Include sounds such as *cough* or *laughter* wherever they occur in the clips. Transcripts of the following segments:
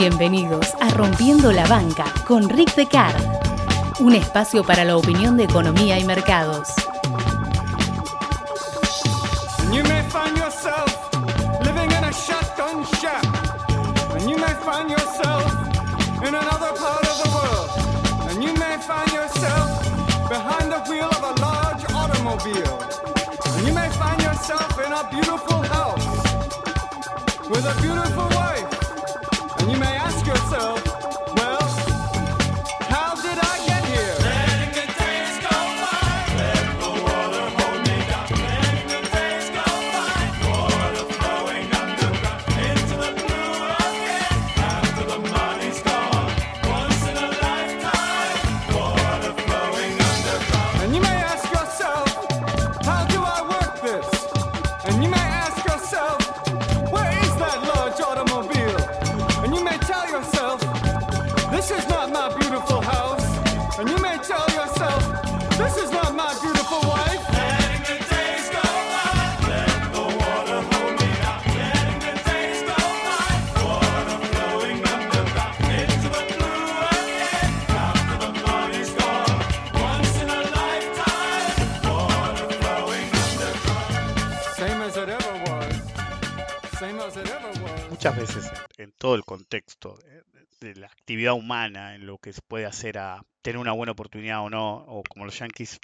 Bienvenidos a Rompiendo la Banca con Rick Decar, un espacio para la opinión de economía y mercados. With a beautiful wife, yourself, contexto de, la actividad humana, en lo que se puede hacer a tener una buena oportunidad o no, o como los es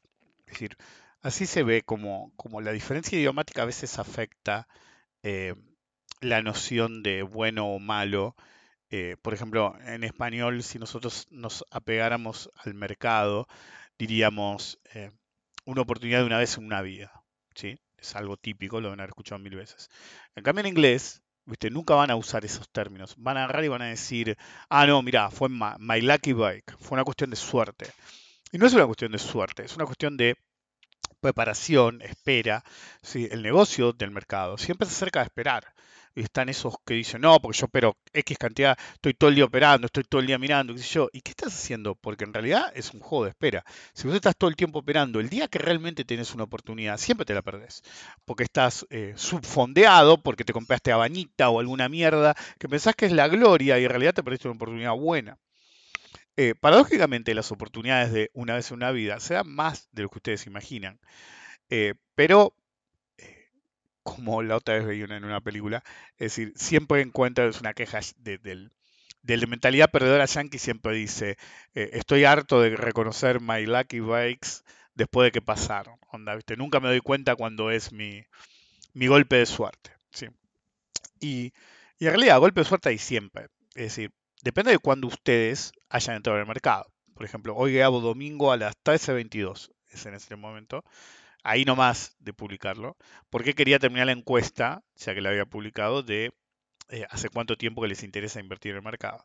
decir, así se ve como, como la diferencia idiomática a veces afecta eh, la noción de bueno o malo. Eh, por ejemplo, en español, si nosotros nos apegáramos al mercado, diríamos eh, una oportunidad de una vez en una vida. ¿sí? Es algo típico, lo van a haber escuchado mil veces. En cambio, en inglés, ¿viste? nunca van a usar esos términos. Van a agarrar y van a decir, ah, no, mira, fue my, lucky bike, fue una cuestión de suerte. Y no es una cuestión de suerte, es una cuestión de preparación, espera. ¿sí? El negocio del mercado siempre se acerca a esperar. Están esos que dicen, no, porque yo opero X cantidad, estoy todo el día operando, estoy todo el día mirando, qué sé yo. ¿Y qué estás haciendo? Porque en realidad es un juego de espera. Si vos estás todo el tiempo operando, el día que realmente tenés una oportunidad, siempre te la perdés. Porque estás eh, subfondeado, porque te compraste a Bañita o alguna mierda que pensás que es la gloria y en realidad te perdiste una oportunidad buena. Eh, paradójicamente, las oportunidades de una vez en una vida se dan más de lo que ustedes imaginan. Eh, pero, como la otra vez veía en una película, es decir, siempre encuentro, es una queja de, del, de mentalidad perdedora yankee, siempre dice, eh, estoy harto de reconocer my lucky breaks después de que pasaron. Onda, ¿viste? Nunca me doy cuenta cuando es mi, mi golpe de suerte. ¿sí? Y, y en realidad, golpe de suerte hay siempre. Es decir, depende de cuándo ustedes hayan entrado en el mercado. Por ejemplo, hoy grabo domingo a las 13.22, es en este momento, ahí nomás de publicarlo, porque quería terminar la encuesta, ya que la había publicado, de eh, hace cuánto tiempo que les interesa invertir en el mercado.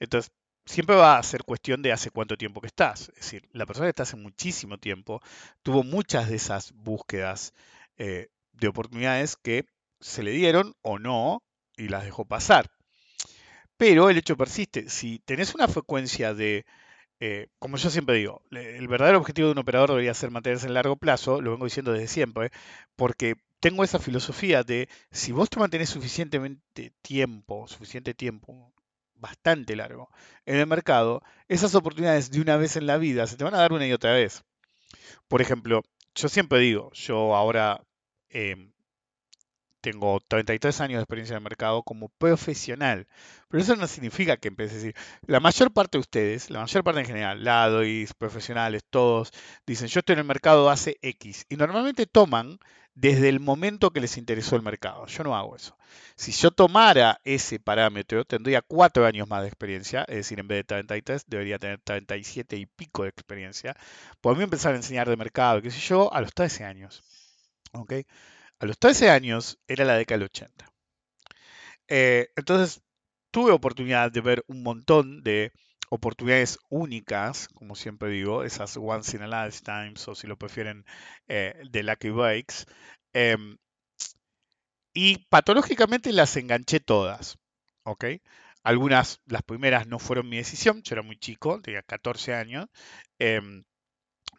Entonces, siempre va a ser cuestión de hace cuánto tiempo que estás. Es decir, la persona que está hace muchísimo tiempo tuvo muchas de esas búsquedas eh, de oportunidades que se le dieron o no y las dejó pasar. Pero el hecho persiste. Si tenés una frecuencia de, eh, como yo siempre digo, el verdadero objetivo de un operador debería ser mantenerse en largo plazo, lo vengo diciendo desde siempre, porque tengo esa filosofía de si vos te mantenés suficientemente tiempo, suficiente tiempo, bastante largo, en el mercado, esas oportunidades de una vez en la vida se te van a dar una y otra vez. Por ejemplo, yo siempre digo, yo ahora em, tengo 33 años de experiencia en el mercado como profesional, pero eso no significa que empecé a decir, la mayor parte de ustedes, la mayor parte en general, LADOIs, profesionales, todos, dicen, yo estoy en el mercado hace X, y normalmente toman desde el momento que les interesó el mercado. Yo no hago eso. Si yo tomara ese parámetro, tendría cuatro años más de experiencia, es decir, en vez de 33, debería tener 37 y pico de experiencia. Podría empezar a enseñar de mercado, qué sé yo, a los 13 años. ¿ok? A los 13 años era la década del 80. Eh, entonces, tuve oportunidad de ver un montón de oportunidades únicas, como siempre digo, esas once in a lifetime, o si lo prefieren, eh, de Lucky Breaks. em, y patológicamente las enganché todas, ¿ok? Algunas, las primeras no fueron mi decisión, yo era muy chico, tenía 14 años, em,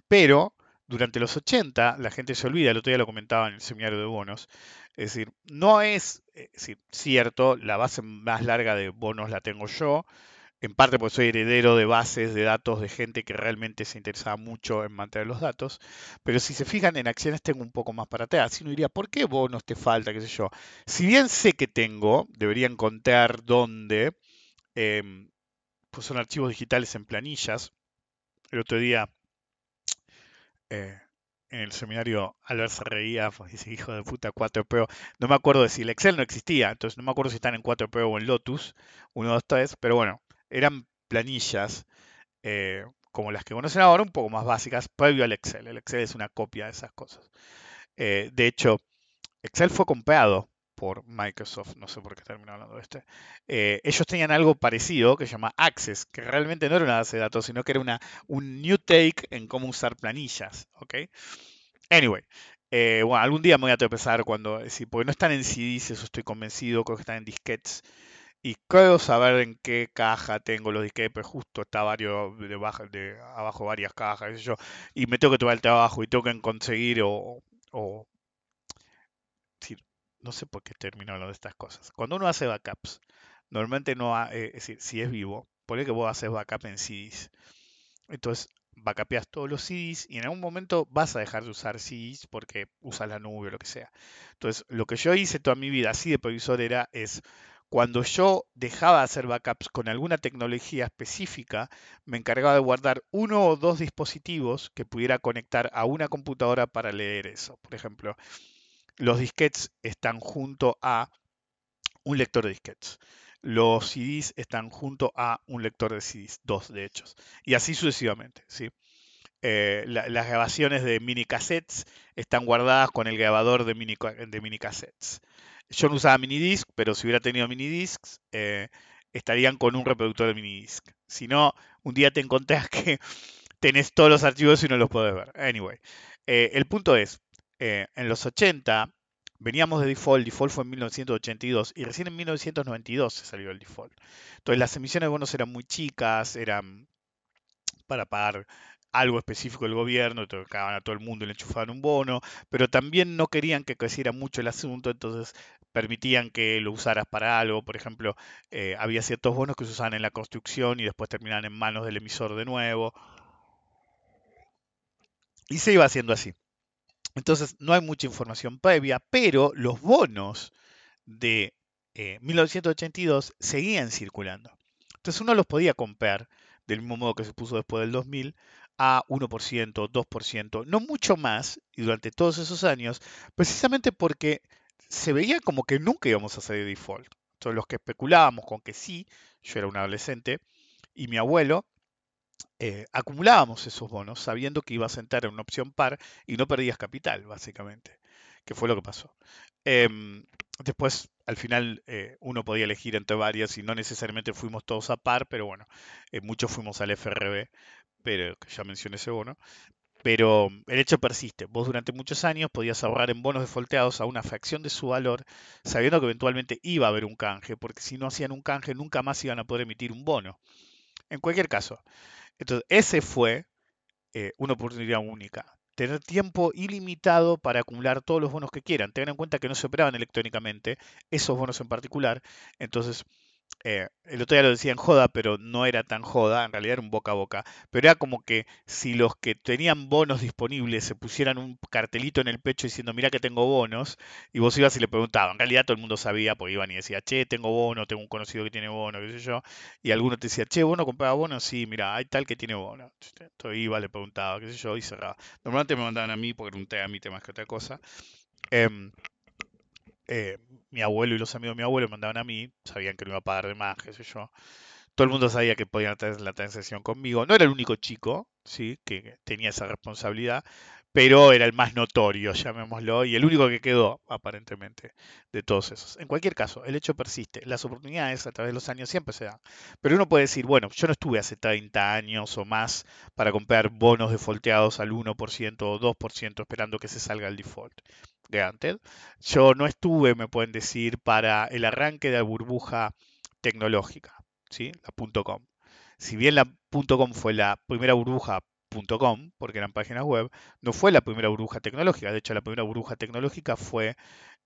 pero durante los 80 la gente se olvida, el otro día lo comentaba en el seminario de bonos, es decir, no es, eh, cierto, la base más larga de bonos la tengo yo, en parte porque soy heredero de bases de datos de gente que realmente se interesaba mucho en mantener los datos, pero si se fijan en acciones tengo un poco más para atrás. Si uno diría, ¿por qué bonos te falta? ¿Qué sé yo? Si bien sé que tengo, deberían contar dónde, em, pues son archivos digitales en planillas. El otro día eh, en el seminario Albert se reía, pues, dice hijo de puta 4PO. No me acuerdo si el Excel no existía, entonces no me acuerdo si están en 4PO o en Lotus, uno, dos, tres, pero bueno, eran planillas eh, como las que conocen ahora, un poco más básicas, previo al Excel. El Excel es una copia de esas cosas. Eh, de hecho, Excel fue comprado por Microsoft, no sé por qué termino hablando de este. Eh, ellos tenían algo parecido que se llama Access, que realmente no era una base de datos, sino que era una, un new take en cómo usar planillas. ¿ok? Anyway, bueno, algún día me voy a tropezar cuando, porque no están en CDs, eso estoy convencido, creo que están en disquetes y creo saber en qué caja tengo los disquetes, pero justo está varios de, de abajo varias cajas, y me tengo que tomar el trabajo y tengo que conseguir o no sé por qué termino hablando de estas cosas. Cuando uno hace backups, normalmente no, ha, eh, es decir, si es vivo, pone que vos haces backup en CDs. Entonces, backupeas todos los CDs y en algún momento vas a dejar de usar CDs porque usas la nube o lo que sea. Entonces, lo que yo hice toda mi vida así de provisor era es cuando yo dejaba de hacer backups con alguna tecnología específica, me encargaba de guardar uno o dos dispositivos que pudiera conectar a una computadora para leer eso. Por ejemplo, los disquetes están junto a un lector de disquetes. Los CDs están junto a un lector de CDs, dos de hecho. Y así sucesivamente. ¿sí? Eh, las grabaciones de mini cassettes están guardadas con el grabador de mini, mini cassettes. Yo no usaba minidisc, pero si hubiera tenido minidiscs, eh, estarían con un reproductor de minidisc. Si no, un día te encontrás *laughs* que tenés todos los archivos y no los podés ver. Anyway, eh, el punto es, eh, en los 80 veníamos de default, default fue en 1982 y recién en 1992 se salió el default. Entonces las emisiones de bonos eran muy chicas, eran para pagar algo específico del gobierno, tocaban a todo el mundo y le enchufaban un bono, pero también no querían que creciera mucho el asunto, entonces permitían que lo usaras para algo. Por ejemplo, eh, había ciertos bonos que se usaban en la construcción y después terminaban en manos del emisor de nuevo. Y se iba haciendo así. Entonces no hay mucha información previa, pero los bonos de 1982 eh, seguían circulando. Entonces uno los podía comprar del mismo modo que se puso después del 2000 a 1%, 2%, no mucho más, y durante todos esos años, precisamente porque se veía como que nunca íbamos a salir de default. Entonces los que especulábamos con que sí, yo era un adolescente, y mi abuelo, eh, acumulábamos esos bonos sabiendo que ibas a entrar en una opción par y no perdías capital, básicamente, que fue lo que pasó. Em, después, al final, eh, uno podía elegir entre varias y no necesariamente fuimos todos a par, pero bueno, eh, muchos fuimos al FRB pero que ya mencioné ese bono. Pero el hecho persiste. Vos durante muchos años podías ahorrar en bonos defolteados a una fracción de su valor, sabiendo que eventualmente iba a haber un canje, porque si no hacían un canje nunca más iban a poder emitir un bono. En cualquier caso. Entonces, ese fue eh, una oportunidad única. Tener tiempo ilimitado para acumular todos los bonos que quieran. Tengan en cuenta que no se operaban electrónicamente, esos bonos en particular. Entonces, eh, el otro día lo decía en joda, pero no era tan joda, en realidad era un boca a boca, pero era como que si los que tenían bonos disponibles se pusieran un cartelito en el pecho diciendo, mira que tengo bonos, y vos ibas y le preguntabas, en realidad todo el mundo sabía, porque iban y decía, che, tengo bono, tengo un conocido que tiene bono, qué sé yo, y alguno te decía, che, ¿vos no compraba bonos? Sí, mira, hay tal que tiene bono. Entonces iba, le preguntaba, qué sé yo, y cerraba. Normalmente me mandaban a mí porque era un té a mí temas que otra cosa. Em, eh, mi abuelo y los amigos de mi abuelo me mandaban a mí, sabían que no iba a pagar de más, qué sé yo. Todo el mundo sabía que podían tener la transacción conmigo. No era el único chico, sí, que tenía esa responsabilidad, pero era el más notorio, llamémoslo, y el único que quedó, aparentemente, de todos esos. En cualquier caso, el hecho persiste. Las oportunidades a través de los años siempre se dan. Pero uno puede decir, bueno, yo no estuve hace 30 años o más para comprar bonos defaulteados al 1% o 2% esperando que se salga el default. Granted. Yo no estuve, me pueden decir, para el arranque de la burbuja tecnológica, ¿sí? la .com. Si bien la .com fue la primera burbuja .com, porque eran páginas web, no fue la primera burbuja tecnológica. De hecho, la primera burbuja tecnológica fue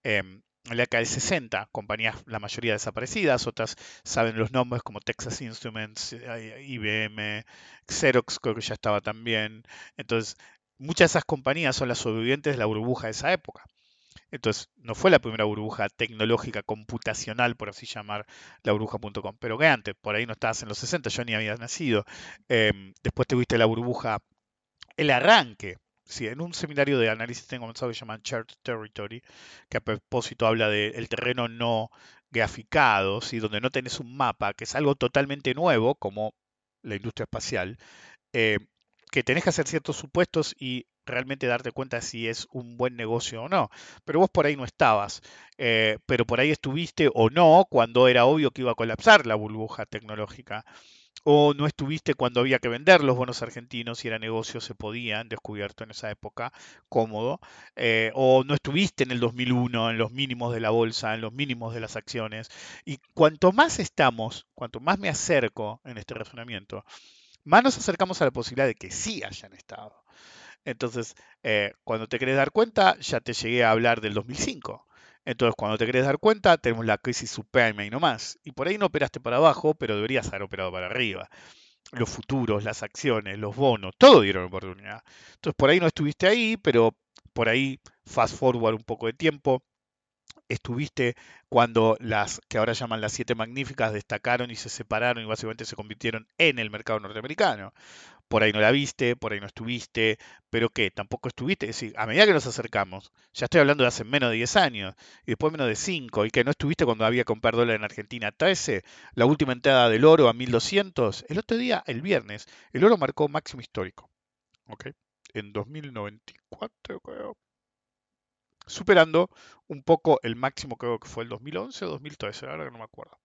em, en la década del 60, compañías, la mayoría desaparecidas, otras saben los nombres como Texas Instruments, eh, IBM, Xerox creo que ya estaba también. Entonces, muchas de esas compañías son las sobrevivientes de la burbuja de esa época. Entonces, no fue la primera burbuja tecnológica computacional, por así llamar, la burbuja.com. Pero que antes, por ahí no estabas en los 60, yo ni había nacido. Em, después tuviste la burbuja, el arranque. Sí, en un seminario de análisis tengo comenzado que se Chart Territory, que a propósito habla del terreno no graficado, ¿sí? donde no tenés un mapa, que es algo totalmente nuevo, como la industria espacial, eh, que tenés que hacer ciertos supuestos y realmente darte cuenta si es un buen negocio o no. Pero vos por ahí no estabas, eh, pero por ahí estuviste o no cuando era obvio que iba a colapsar la burbuja tecnológica. O no estuviste cuando había que vender los bonos argentinos y era negocio, se podían, descubierto en esa época, cómodo. Eh, o no estuviste en el 2001 en los mínimos de la bolsa, en los mínimos de las acciones. Y cuanto más estamos, cuanto más me acerco en este razonamiento, más nos acercamos a la posibilidad de que sí hayan estado. Entonces, eh, cuando te querés dar cuenta, ya te llegué a hablar del 2005. Entonces, cuando te querés dar cuenta, tenemos la crisis suprema y no más. Y por ahí no operaste para abajo, pero deberías haber operado para arriba. Los futuros, las acciones, los bonos, todo dieron oportunidad. Entonces, por ahí no estuviste ahí, pero por ahí, fast forward un poco de tiempo, estuviste cuando las que ahora llaman las siete magníficas destacaron y se separaron y básicamente se convirtieron en el mercado norteamericano por ahí no la viste, por ahí no estuviste, pero que tampoco estuviste. Es decir, a medida que nos acercamos, ya estoy hablando de hace menos de 10 años, y después menos de 5, y que no estuviste cuando había comprar dólar en Argentina. 13, la última entrada del oro a 1200, el otro día, el viernes, el oro marcó máximo histórico. ¿Ok? En 2094, creo. Superando un poco el máximo, creo que fue el 2011 o 2013, ahora que no me acuerdo.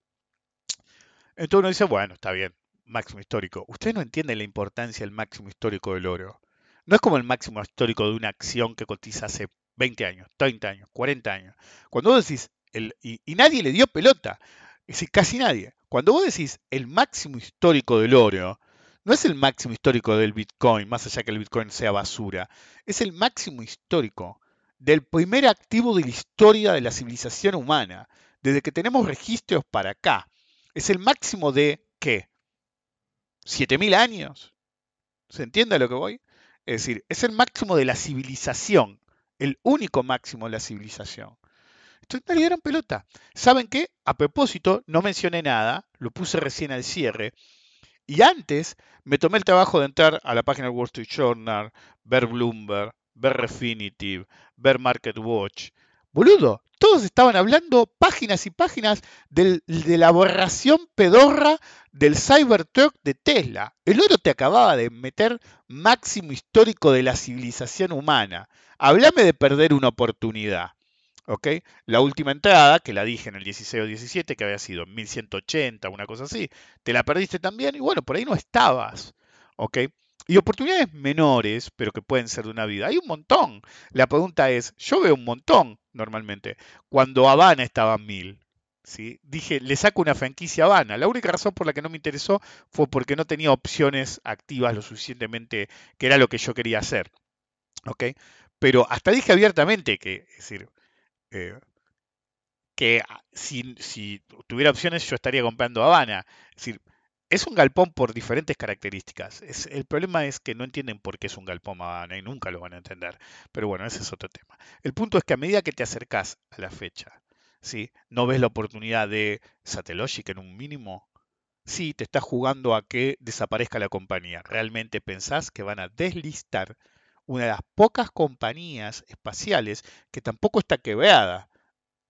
Entonces uno dice, bueno, está bien, máximo histórico. Ustedes no entienden la importancia del máximo histórico del oro. No es como el máximo histórico de una acción que cotiza hace 20 años, 30 años, 40 años. Cuando vos decís, el, y, nadie le dio pelota, es decir, casi nadie. Cuando vos decís el máximo histórico del oro, no es el máximo histórico del Bitcoin, más allá que el Bitcoin sea basura, es el máximo histórico del primer activo de la historia de la civilización humana, desde que tenemos registros para acá. Es el máximo de qué? 7000 años. ¿Se entiende a lo que voy? Es decir, es el máximo de la civilización, el único máximo de la civilización. Entonces me dieron pelota. ¿Saben qué? A propósito, no mencioné nada, lo puse recién al cierre. Y antes me tomé el trabajo de entrar a la página Wall Street Journal, ver Bloomberg, ver Refinitiv, ver Market Watch. Boludo, todos estaban hablando páginas y páginas de la aberración pedorra del Cybertruck de Tesla. El oro te acababa de meter máximo histórico de la civilización humana. Háblame de perder una oportunidad. ¿ok? La última entrada, que la dije en el 16 o 17, que había sido en 1180, una cosa así, te la perdiste también y bueno, por ahí no estabas. ¿ok? Y oportunidades menores, pero que pueden ser de una vida. Hay un montón. La pregunta es, yo veo un montón normalmente. Cuando Habana estaba en mil, ¿sí? dije, le saco una franquicia a Habana. La única razón por la que no me interesó fue porque no tenía opciones activas lo suficientemente, que era lo que yo quería hacer. ¿Ok? Pero hasta dije abiertamente que, es decir, eh, que si, si, tuviera opciones yo estaría comprando Habana. Es decir, es un galpón por diferentes características. el problema es que no entienden por qué es un galpón y nunca lo van a entender. Pero bueno, ese es otro tema. El punto es que a medida que te acercas a la fecha, ¿sí? no ves la oportunidad de Satellogic en un mínimo. Sí, te estás jugando a que desaparezca la compañía. Realmente pensás que van a deslistar una de las pocas compañías espaciales que tampoco está quebrada.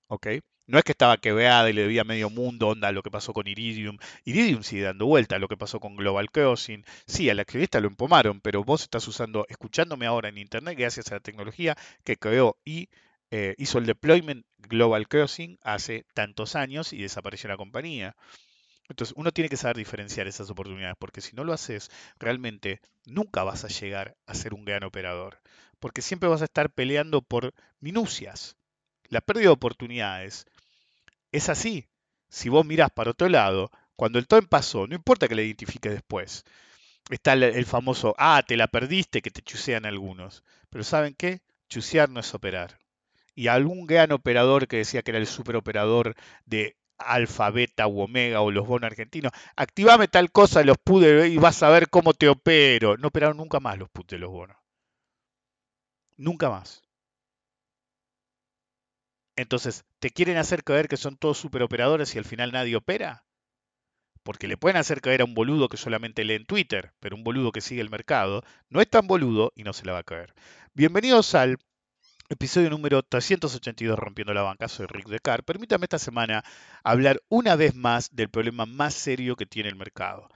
¿Ok? No es que estaba quebrada y le debía medio mundo, onda, lo que pasó con Iridium. Iridium sigue dando vuelta, lo que pasó con Global Crossing. Sí, al activista lo empomaron, pero vos estás usando, escuchándome ahora en Internet, gracias a la tecnología que creó y eh, hizo el deployment Global Crossing hace tantos años y desapareció la compañía. Entonces uno tiene que saber diferenciar esas oportunidades, porque si no lo haces, realmente nunca vas a llegar a ser un gran operador, porque siempre vas a estar peleando por minucias. La pérdida de oportunidades es así. Si vos mirás para otro lado, cuando el token pasó, no importa que le identifiques después. está el, famoso, ah, te la perdiste, que te chusean algunos. Pero ¿saben qué? Chusear no es operar. Y algún gran operador que decía que era el superoperador de alfa, beta u omega o los bonos argentinos, activame tal cosa, los pude y vas a ver cómo te opero. No operaron nunca más los put de los bonos. Nunca más. Entonces, ¿te quieren hacer creer que son todos superoperadores y al final nadie opera? Porque le pueden hacer caer a un boludo que solamente lee en Twitter, pero un boludo que sigue el mercado no es tan boludo y no se la va a caer. Bienvenidos al episodio número 382 Rompiendo la Banca. Soy Rick Decar. Permítame esta semana hablar una vez más del problema más serio que tiene el mercado.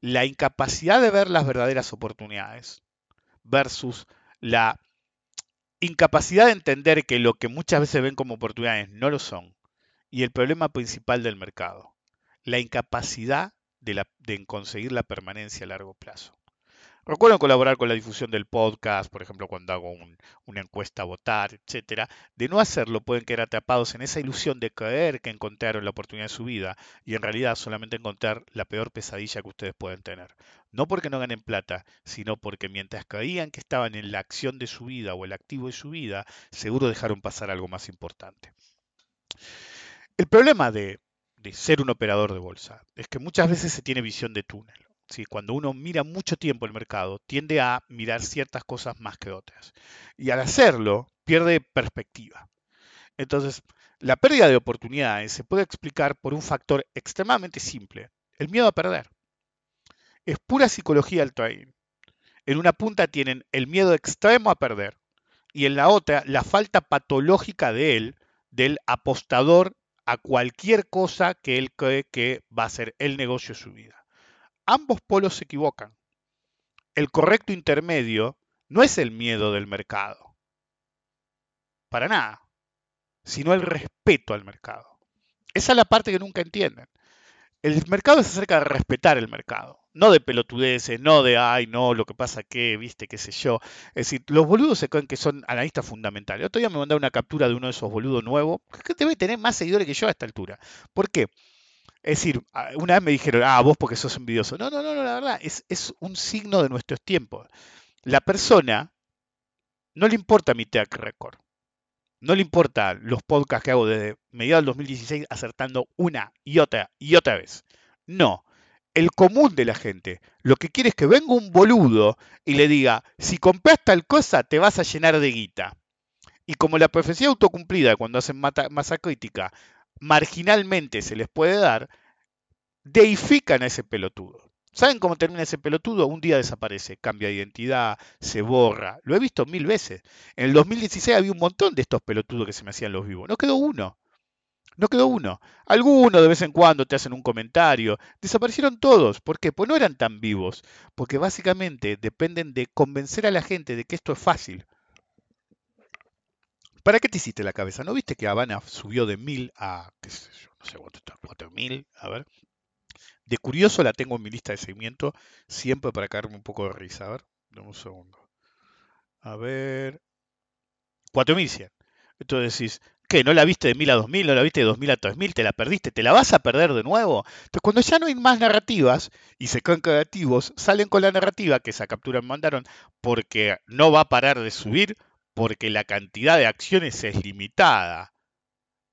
La incapacidad de ver las verdaderas oportunidades versus la incapacidad de entender que lo que muchas veces ven como oportunidades no lo son. Y el problema principal del mercado, la incapacidad de, conseguir la permanencia a largo plazo. Recuerden colaborar con la difusión del podcast, por ejemplo, cuando hago un, una encuesta a votar, etcétera. De no hacerlo, pueden quedar atrapados en esa ilusión de creer que encontraron la oportunidad de su vida y en realidad solamente encontrar la peor pesadilla que ustedes pueden tener. No porque no ganen plata, sino porque mientras creían que estaban en la acción de su vida o el activo de su vida, seguro dejaron pasar algo más importante. El problema de ser un operador de bolsa es que muchas veces se tiene visión de túnel. Cuando uno mira mucho tiempo el mercado, tiende a mirar ciertas cosas más que otras. Y al hacerlo, pierde perspectiva. Entonces, la pérdida de oportunidades se puede explicar por un factor extremadamente simple, el miedo a perder. Es pura psicología el trading. En una punta tienen el miedo extremo a perder y en la otra la falta patológica de él, del apostador a cualquier cosa que él cree que va a ser el negocio de su vida ambos polos se equivocan. El correcto intermedio no es el miedo del mercado, para nada, sino el respeto al mercado. Esa es la parte que nunca entienden. El mercado es acerca de respetar el mercado, no de pelotudeces, no de, ay, no, lo que pasa que, viste, qué sé yo. Es decir, los boludos se creen que son analistas fundamentales. Otro día me mandaron una captura de uno de esos boludos nuevos, que debe tener más seguidores que yo a esta altura. ¿Por qué? Es decir, una vez me dijeron, ah, vos porque sos envidioso. No, no, no, no la verdad, es, es un signo de nuestros tiempos. La persona no le importa mi track record. No le importa los podcasts que hago desde mediados del 2016 acertando una y otra y otra vez. No. El común de la gente lo que quiere es que venga un boludo y le diga, si compras tal cosa te vas a llenar de guita. Y como la profecía autocumplida cuando hacen masa crítica marginalmente se les puede dar, deifican a ese pelotudo. ¿Saben cómo termina ese pelotudo? Un día desaparece, cambia de identidad, se borra. Lo he visto mil veces. En el 2016 había un montón de estos pelotudos que se me hacían los vivos. No quedó uno. No quedó uno. Algunos de vez en cuando te hacen un comentario. Desaparecieron todos. ¿Por qué? Pues no eran tan vivos. Porque básicamente dependen de convencer a la gente de que esto es fácil. ¿Para qué te hiciste la cabeza? ¿No viste que Habana subió de 1000 a, qué sé yo, no sé cuánto está, 4000? A ver. De curioso la tengo en mi lista de seguimiento, siempre para caerme un poco de risa. A ver, dame un segundo. A ver. 4100. Entonces decís, ¿qué? ¿No la viste de 1000 a 2000? ¿No la viste de 2000 a 3000? ¿Te la perdiste? ¿Te la vas a perder de nuevo? Entonces, cuando ya no hay más narrativas y se quedan creativos, salen con la narrativa que esa captura mandaron porque no va a parar de subir porque la cantidad de acciones es limitada.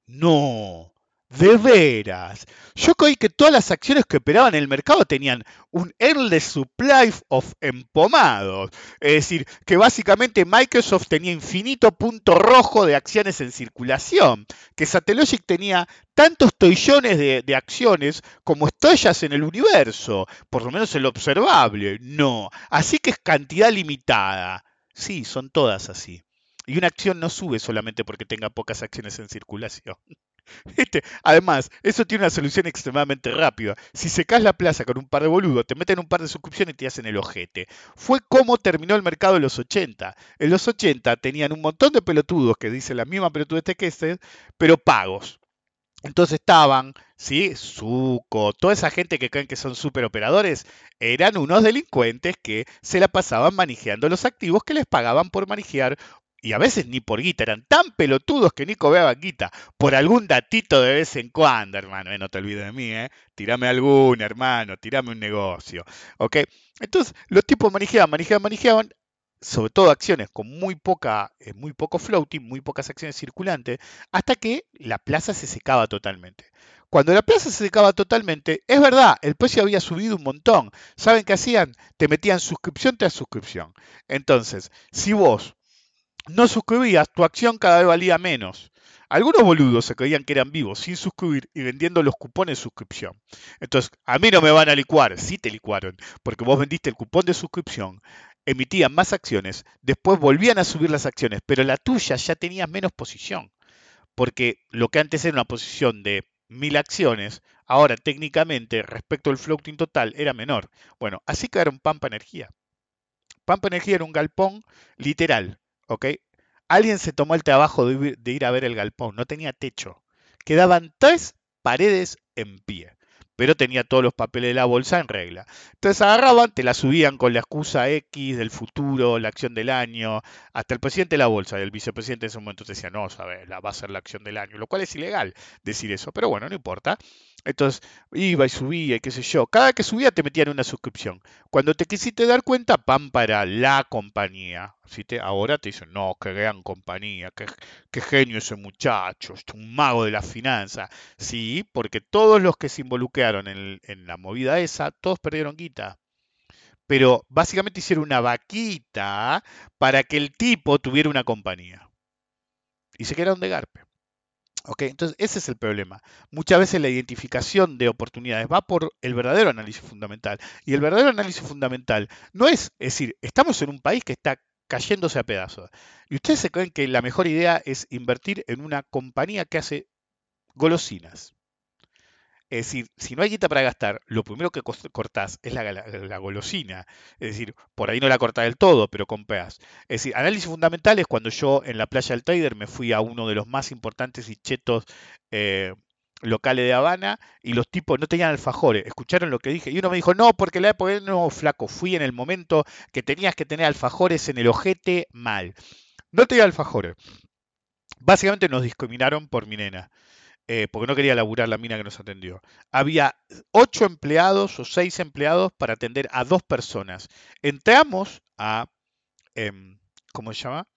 No, de veras. Yo creí que todas las acciones que operaban en el mercado tenían un endless supply of empomados. Es decir, que básicamente Microsoft tenía infinito punto rojo de acciones en circulación. Que Satellogic tenía tantos trillones de, de acciones como estrellas en el universo. Por lo menos en lo observable. No. Así que es cantidad limitada. Sí, son todas así. Y una acción no sube solamente porque tenga pocas acciones en circulación. *laughs* Además, eso tiene una solución extremadamente rápida. Si secas la plaza con un par de boludos, te meten un par de suscripciones y te hacen el ojete. Fue como terminó el mercado en los 80. En los 80 tenían un montón de pelotudos que dicen la misma pelotudez que este, pero pagos. Entonces estaban, ¿sí? Zuko, toda esa gente que creen que son superoperadores, eran unos delincuentes que se la pasaban manejando los activos que les pagaban por manejar y a veces ni por guita, eran tan pelotudos que ni cobraban guita, por algún datito de vez en cuando, hermano, eh, no te olvides de mí, eh, tirame algún, hermano, tirame un negocio, ¿ok? Entonces, los tipos manejaban, manejaban, manejaban, sobre todo acciones con muy poca, eh, muy poco floating, muy pocas acciones circulantes, hasta que la plaza se secaba totalmente. Cuando la plaza se secaba totalmente, es verdad, el precio había subido un montón. ¿Saben qué hacían? Te metían suscripción tras suscripción. Entonces, si vos no suscribías, tu acción cada vez valía menos. Algunos boludos se creían que eran vivos sin suscribir y vendiendo los cupones de suscripción. Entonces, a mí no me van a licuar, sí te licuaron, porque vos vendiste el cupón de suscripción, emitían más acciones, después volvían a subir las acciones, pero la tuya ya tenía menos posición, porque lo que antes era una posición de mil acciones, ahora técnicamente respecto al floating total era menor. Bueno, así quedaron Pampa Energía. Pampa Energía era un galpón literal, ¿ok? Alguien se tomó el trabajo de, ir a ver el galpón, no tenía techo. Quedaban tres paredes en pie, pero tenía todos los papeles de la bolsa en regla. Entonces agarraban, te la subían con la excusa X del futuro, la acción del año, hasta el presidente de la bolsa el vicepresidente en ese momento te decía, no, sabes, la va a ser la acción del año, lo cual es ilegal decir eso, pero bueno, no importa. Entonces iba y subía y qué sé yo. Cada que subía te metían una suscripción. Cuando te quisiste dar cuenta, Pampa era la compañía. Ahora te dicen, no, qué gran compañía, qué, genio ese muchacho, es un mago de la finanza. Sí, porque todos los que se involucraron en, la movida esa, todos perdieron guita. Pero básicamente hicieron una vaquita para que el tipo tuviera una compañía. Y se quedaron de garpe. Entonces, ese es el problema. Muchas veces la identificación de oportunidades va por el verdadero análisis fundamental. Y el verdadero análisis fundamental no es, es decir, estamos en un país que está cayéndose a pedazos. Y ustedes se creen que la mejor idea es invertir en una compañía que hace golosinas. Es decir, si no hay guita para gastar, lo primero que cortás es la, golosina. Es decir, por ahí no la cortás del todo, pero compras. Es decir, análisis fundamental es cuando yo en la playa del Trader me fui a uno de los más importantes y chetos eh, locales de Habana y los tipos no tenían alfajores. Escucharon lo que dije y uno me dijo, no, porque la época no, flaco, fui en el momento que tenías que tener alfajores en el ojete mal. No tenía alfajores. Básicamente nos discriminaron por mi nena. Eh, porque no quería laburar la mina que nos atendió. Había ocho empleados o seis empleados para atender a dos personas. Entramos a, em, ¿cómo se llama?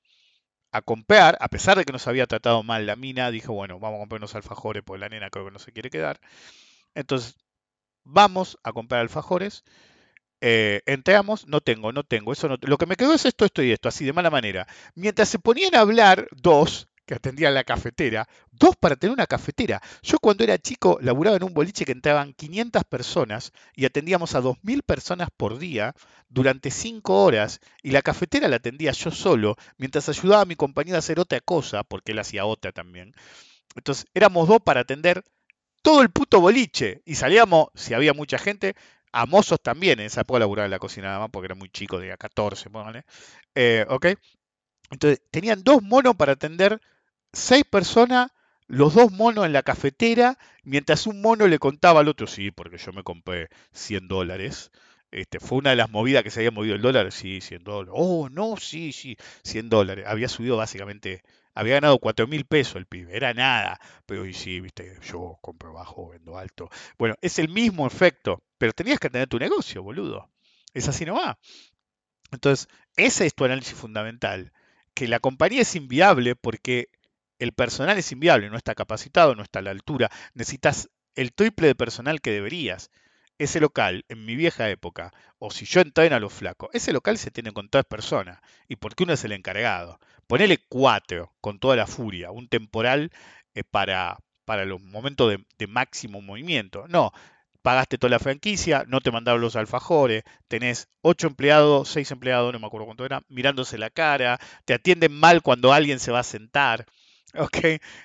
A comprar, a pesar de que nos había tratado mal la mina, dijo, bueno, vamos a comprar unos alfajores, porque la nena creo que no se quiere quedar. Entonces, vamos a comprar alfajores. Eh, entramos, no tengo, no tengo, eso no, lo que me quedó es esto, esto y esto, así de mala manera. Mientras se ponían a hablar dos, que atendían la cafetera, dos para tener una cafetera. Yo cuando era chico laburaba en un boliche que entraban 500 personas y atendíamos a 2.000 personas por día durante 5 horas y la cafetera la atendía yo solo mientras ayudaba a mi compañero a hacer otra cosa, porque él hacía otra también. Entonces éramos dos para atender todo el puto boliche y salíamos, si había mucha gente, a mozos también, en esa época laburaba en la cocina nada más porque era muy chico, de 14, póngale. Eh, ¿Ok? Entonces, tenían dos monos para atender seis personas, los dos monos en la cafetera, mientras un mono le contaba al otro, sí, porque yo me compré 100 dólares. Este, fue una de las movidas que se había movido el dólar, sí, 100 dólares. Oh, no, sí, sí, 100 dólares. Había subido básicamente, había ganado 4 mil pesos el pibe, era nada. Pero y sí, viste, yo compro bajo, vendo alto. Bueno, es el mismo efecto, pero tenías que tener tu negocio, boludo. Es así nomás. Entonces, ese es tu análisis fundamental que la compañía es inviable porque el personal es inviable, no está capacitado, no está a la altura, necesitas el triple de personal que deberías. Ese local, en mi vieja época, o si yo entré en a los flacos, ese local se tiene con tres personas, y porque uno es el encargado. Ponele cuatro, con toda la furia, un temporal eh, para, para los momentos de, de máximo movimiento. No, pagaste toda la franquicia, no te mandaron los alfajores, tenés ocho empleados, seis empleados, no me acuerdo cuánto era, mirándose la cara, te atienden mal cuando alguien se va a sentar.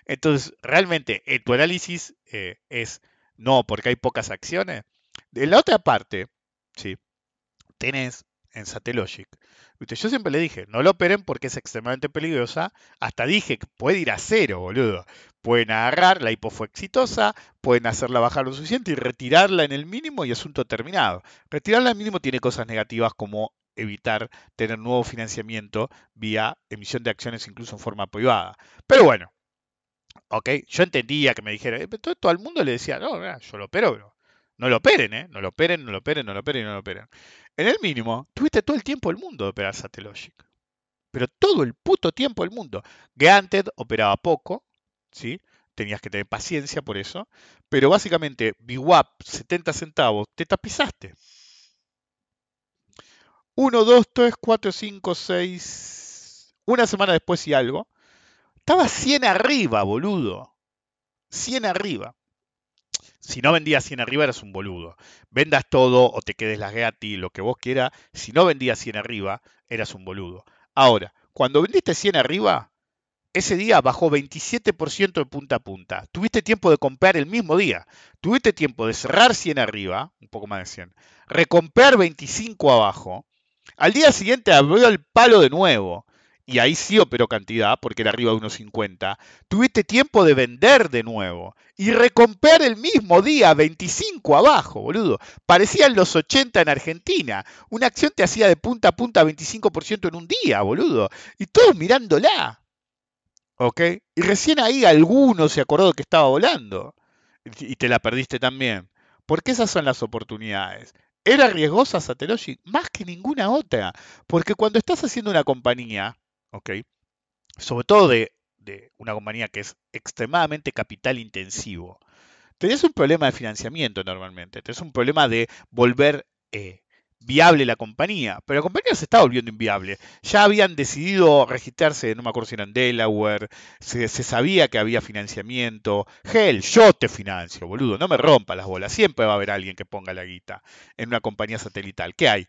Entonces, realmente, eh, tu análisis eh, es no, porque hay pocas acciones. De la otra parte, ¿sí? tenés en Satellogic. Yo siempre le dije, no lo operen porque es extremadamente peligrosa. Hasta dije que puede ir a cero, boludo. Pueden agarrar, la hipo fue exitosa, pueden hacerla bajar lo suficiente y retirarla en el mínimo y asunto terminado. Retirarla el mínimo tiene cosas negativas como evitar tener nuevo financiamiento vía emisión de acciones incluso en forma privada. Pero bueno, ok, yo entendía que me dijera, eh, todo, el mundo le decía, no, yo lo opero, pero no lo operen, ¿eh? No lo operen, no lo operen, no lo operen, no lo operen. En el mínimo, tuviste todo el tiempo del mundo de operar Satellogic. Pero todo el puto tiempo del mundo. Granted operaba poco, ¿sí? Tenías que tener paciencia por eso. Pero básicamente, VWAP, 70 centavos, te tapizaste. 1, 2, 3, 4, 5, 6. Una semana después y algo. Estaba 100 arriba, boludo. 100 arriba. Si no vendías 100 arriba eras un boludo. Vendas todo o te quedes las gratis, lo que vos quieras. Si no vendías 100 arriba, eras un boludo. Ahora, cuando vendiste 100 arriba, ese día bajó 27% de punta a punta. Tuviste tiempo de comprar el mismo día. Tuviste tiempo de cerrar 100 arriba, un poco más de 100. Recomprar 25 abajo. Al día siguiente abrió el palo de nuevo y ahí sí operó cantidad, porque era arriba de unos 50, tuviste tiempo de vender de nuevo y recomprar el mismo día 25 abajo, boludo. Parecían los 80 en Argentina. Una acción te hacía de punta a punta 25% en un día, boludo. Y todos mirándola. ¿Ok? Y recién ahí alguno se acordó que estaba volando. Y te la perdiste también. Porque esas son las oportunidades. ¿Era riesgosa Satellogic? Más que ninguna otra. Porque cuando estás haciendo una compañía, ¿ok? Sobre todo de, una compañía que es extremadamente capital intensivo. Tenés un problema de financiamiento normalmente, tenés un problema de volver eh, viable la compañía, pero la compañía se está volviendo inviable. Ya habían decidido registrarse, no me acuerdo si era en Delaware, se, sabía que había financiamiento. Hell, yo te financio, boludo, no me rompa las bolas. Siempre va a haber alguien que ponga la guita en una compañía satelital. ¿Qué hay?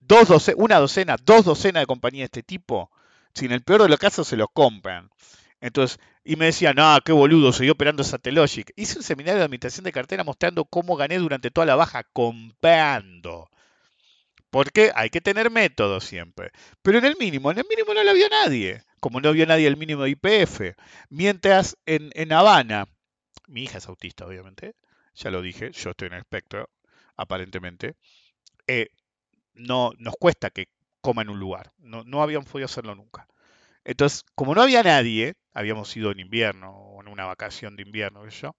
Dos una docena, dos docenas de compañías de este tipo si en el peor de los casos se los compran. Entonces, y me decían, no, qué boludo, seguí operando Satellogic. Hice un seminario de administración de cartera mostrando cómo gané durante toda la baja comprando. Porque hay que tener método siempre. Pero en el mínimo, en el mínimo no lo vio nadie. Como no vio nadie el mínimo de IPF. Mientras en, en Habana, mi hija es autista, obviamente. Ya lo dije, yo estoy en el espectro, aparentemente. Eh, no, nos cuesta que coma en un lugar. No, no habíamos podido hacerlo nunca. Entonces, como no había nadie, habíamos ido en invierno o en una vacación de invierno, yo,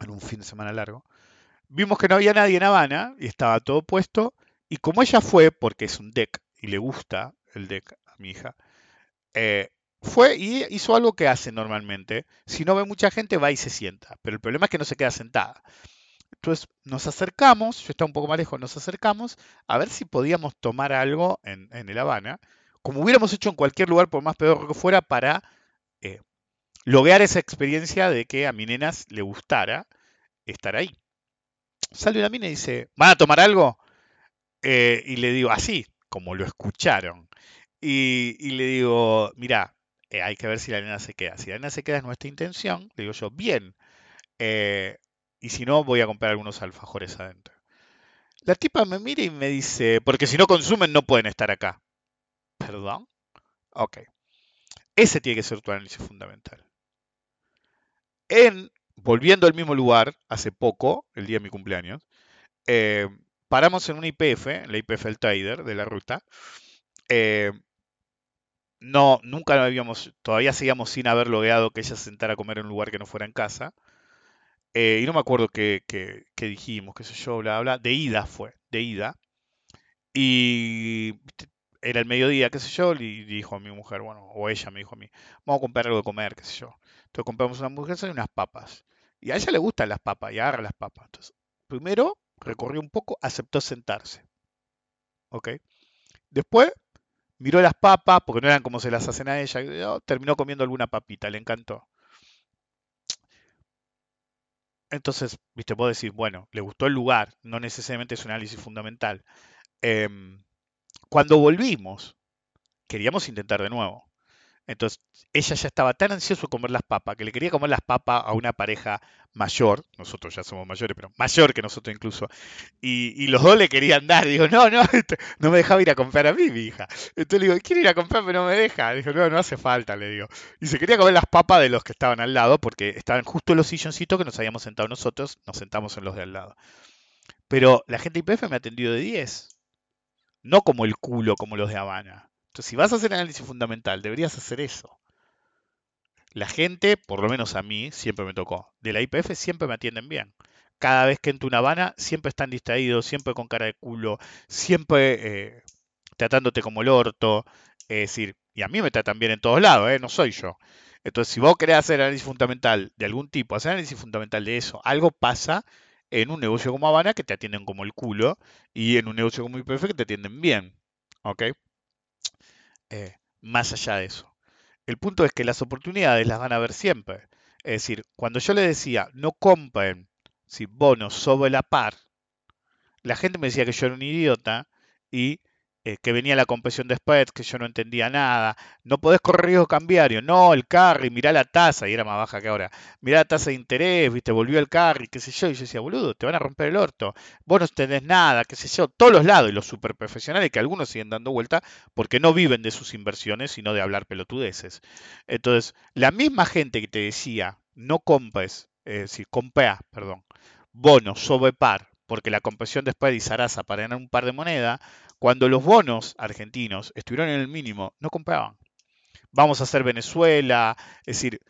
en un fin de semana largo, vimos que no había nadie en Habana y estaba todo puesto. Y como ella fue, porque es un deck y le gusta el deck a mi hija, eh, fue y hizo algo que hace normalmente. Si no ve mucha gente, va y se sienta. Pero el problema es que no se queda sentada. Entonces nos acercamos, yo estaba un poco más lejos, nos acercamos a ver si podíamos tomar algo en, El Habana, como hubiéramos hecho en cualquier lugar, por más peor que fuera, para eh, lograr esa experiencia de que a mi nenas le gustara estar ahí. Sale una mina y dice, ¿van a tomar algo? Eh, y le digo, así, como lo escucharon. Y, le digo, mira, eh, hay que ver si la nena se queda. Si la nena se queda es nuestra intención, le digo yo, bien, y si no, voy a comprar algunos alfajores adentro. La tipa me mira y me dice, porque si no consumen no pueden estar acá. ¿Perdón? Ok. Ese tiene que ser tu análisis fundamental. En, volviendo al mismo lugar, hace poco, el día de mi cumpleaños, eh, paramos en una IPF, la IPF El Trader de la ruta. Eh, no, nunca habíamos, todavía seguíamos sin haber logrado que ella se sentara a comer en un lugar que no fuera en casa. Eh, y no me acuerdo qué, dijimos, qué sé yo, bla, bla. De ida fue, de ida. Y era el mediodía, qué sé yo, y dijo a mi mujer, bueno, o ella me dijo a mí, vamos a comprar algo de comer, qué sé yo. Entonces compramos una hamburguesa y unas papas. Y a ella le gustan las papas y agarra las papas. Entonces, primero recorrió un poco, aceptó sentarse. ¿Ok? Después miró las papas, porque no eran como se las hacen a ella, terminó comiendo alguna papita, le encantó. Entonces, viste, vos decís, bueno, le gustó el lugar, no necesariamente es un análisis fundamental. Em, cuando volvimos, queríamos intentar de nuevo. Entonces, ella ya estaba tan ansiosa de comer las papas que le quería comer las papas a una pareja mayor, nosotros ya somos mayores, pero mayor que nosotros incluso, y, los dos le querían dar. Digo, no, no, *laughs* no me dejaba ir a comprar a mí, mi hija. Entonces le digo, quiero ir a comprar, pero no me deja. Dijo, no, no hace falta, le digo. Y se quería comer las papas de los que estaban al lado, porque estaban justo en los silloncitos que nos habíamos sentado nosotros, nos sentamos en los de al lado. Pero la gente IPF me ha atendido de 10. no como el culo como los de Habana. Entonces, si vas a hacer análisis fundamental, deberías hacer eso. La gente, por lo menos a mí, siempre me tocó. De la IPF siempre me atienden bien. Cada vez que entro una Habana, siempre están distraídos, siempre con cara de culo, siempre eh, tratándote como el orto. Es decir, y a mí me tratan bien en todos lados, ¿eh? no soy yo. Entonces, si vos querés hacer análisis fundamental de algún tipo, hacer análisis fundamental de eso, algo pasa en un negocio como Habana que te atienden como el culo y en un negocio como IPF que te atienden bien. ¿Ok? Eh, más allá de eso. El punto es que las oportunidades las van a ver siempre. Es decir, cuando yo le decía no compren si bonos sobre la par, la gente me decía que yo era un idiota y eh, que venía la compresión de spreads, que yo no entendía nada. No podés correr riesgo cambiario. No, el carry, mirá la tasa, y era más baja que ahora. Mirá la tasa de interés, viste, volvió el carry, qué sé yo. Y yo decía, boludo, te van a romper el orto. Vos no tenés nada, qué sé yo. Todos los lados, y los super profesionales, que algunos siguen dando vuelta, porque no viven de sus inversiones, sino de hablar pelotudeces. Entonces, la misma gente que te decía, no compres, es decir, compea, perdón, bonos sobre par, porque la compresión de spread y para ganar un par de moneda, cuando los bonos argentinos estuvieron en el mínimo, no compraban. Vamos a hacer Venezuela, es decir,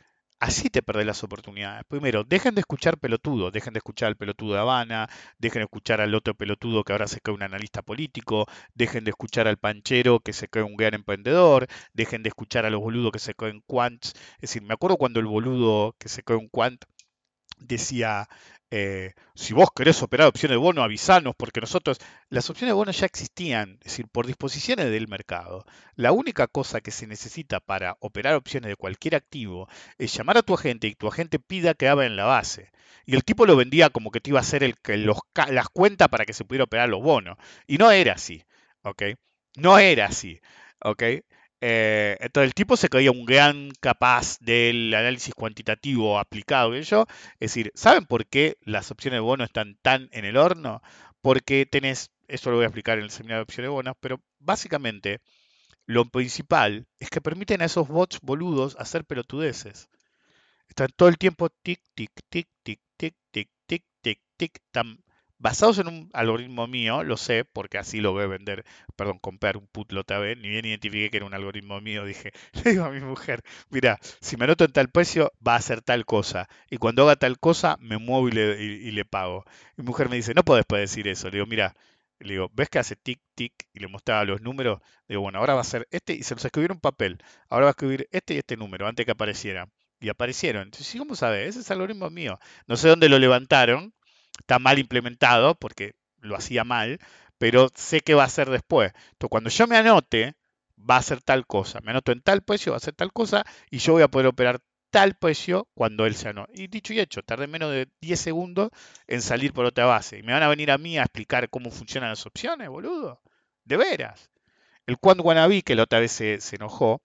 así te perdés las oportunidades. Primero, dejen de escuchar pelotudo, dejen de escuchar al pelotudo de Habana, dejen de escuchar al otro pelotudo que ahora se cree un analista político, dejen de escuchar al panchero que se cree un gran emprendedor, dejen de escuchar a los boludos que se creen quants. Es decir, me acuerdo cuando el boludo que se cree un quant decía, eh, si vos querés operar opciones de bono, avisanos, porque nosotros, las opciones de bono ya existían, es decir, por disposiciones del mercado. La única cosa que se necesita para operar opciones de cualquier activo es llamar a tu agente y tu agente pida que abra en la base. Y el tipo lo vendía como que te iba a hacer el, los, las cuentas para que se pudiera operar los bonos. Y no era así, ¿ok? No era así, ¿ok? Eh, entonces el tipo se creía un gran capaz del análisis cuantitativo aplicado. yo, es decir, ¿saben por qué las opciones de bono están tan en el horno? Porque tenés, esto lo voy a explicar en el seminario de opciones de bonos, pero básicamente lo principal es que permiten a esos bots boludos hacer pelotudeces. Están todo el tiempo tic, tic, tic, tic, tic, tic, tic, tic, tic, tan basados en un algoritmo mío, lo sé, porque así lo voy a vender, perdón, comprar un put otra vez, ni bien identifiqué que era un algoritmo mío, dije, *laughs* le digo a mi mujer, mira, si me anoto en tal precio, va a hacer tal cosa, y cuando haga tal cosa, me muevo y le, pago. Mi mujer me dice, no puedes decir eso, le digo, mira, le digo, ¿ves que hace tic, tic? Y le mostraba los números. Le digo, bueno, ahora va a ser este, y se los escribieron en papel. Ahora va a escribir este y este número, antes que apareciera. Y aparecieron. Entonces, ¿cómo sabes? Ese es el algoritmo mío. No sé dónde lo levantaron, está mal implementado porque lo hacía mal, pero sé que va a ser después. Entonces, cuando yo me anote, va a ser tal cosa. Me anoto en tal precio, va a ser tal cosa, y yo voy a poder operar tal precio cuando él se anote. Y dicho y hecho, tardé menos de 10 segundos en salir por otra base. Y me van a venir a mí a explicar cómo funcionan las opciones, boludo. De veras. El Quant Wannabe, que la otra vez se, enojó,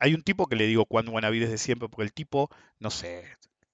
hay un tipo que le digo Quant Wannabe desde siempre, porque el tipo, no sé,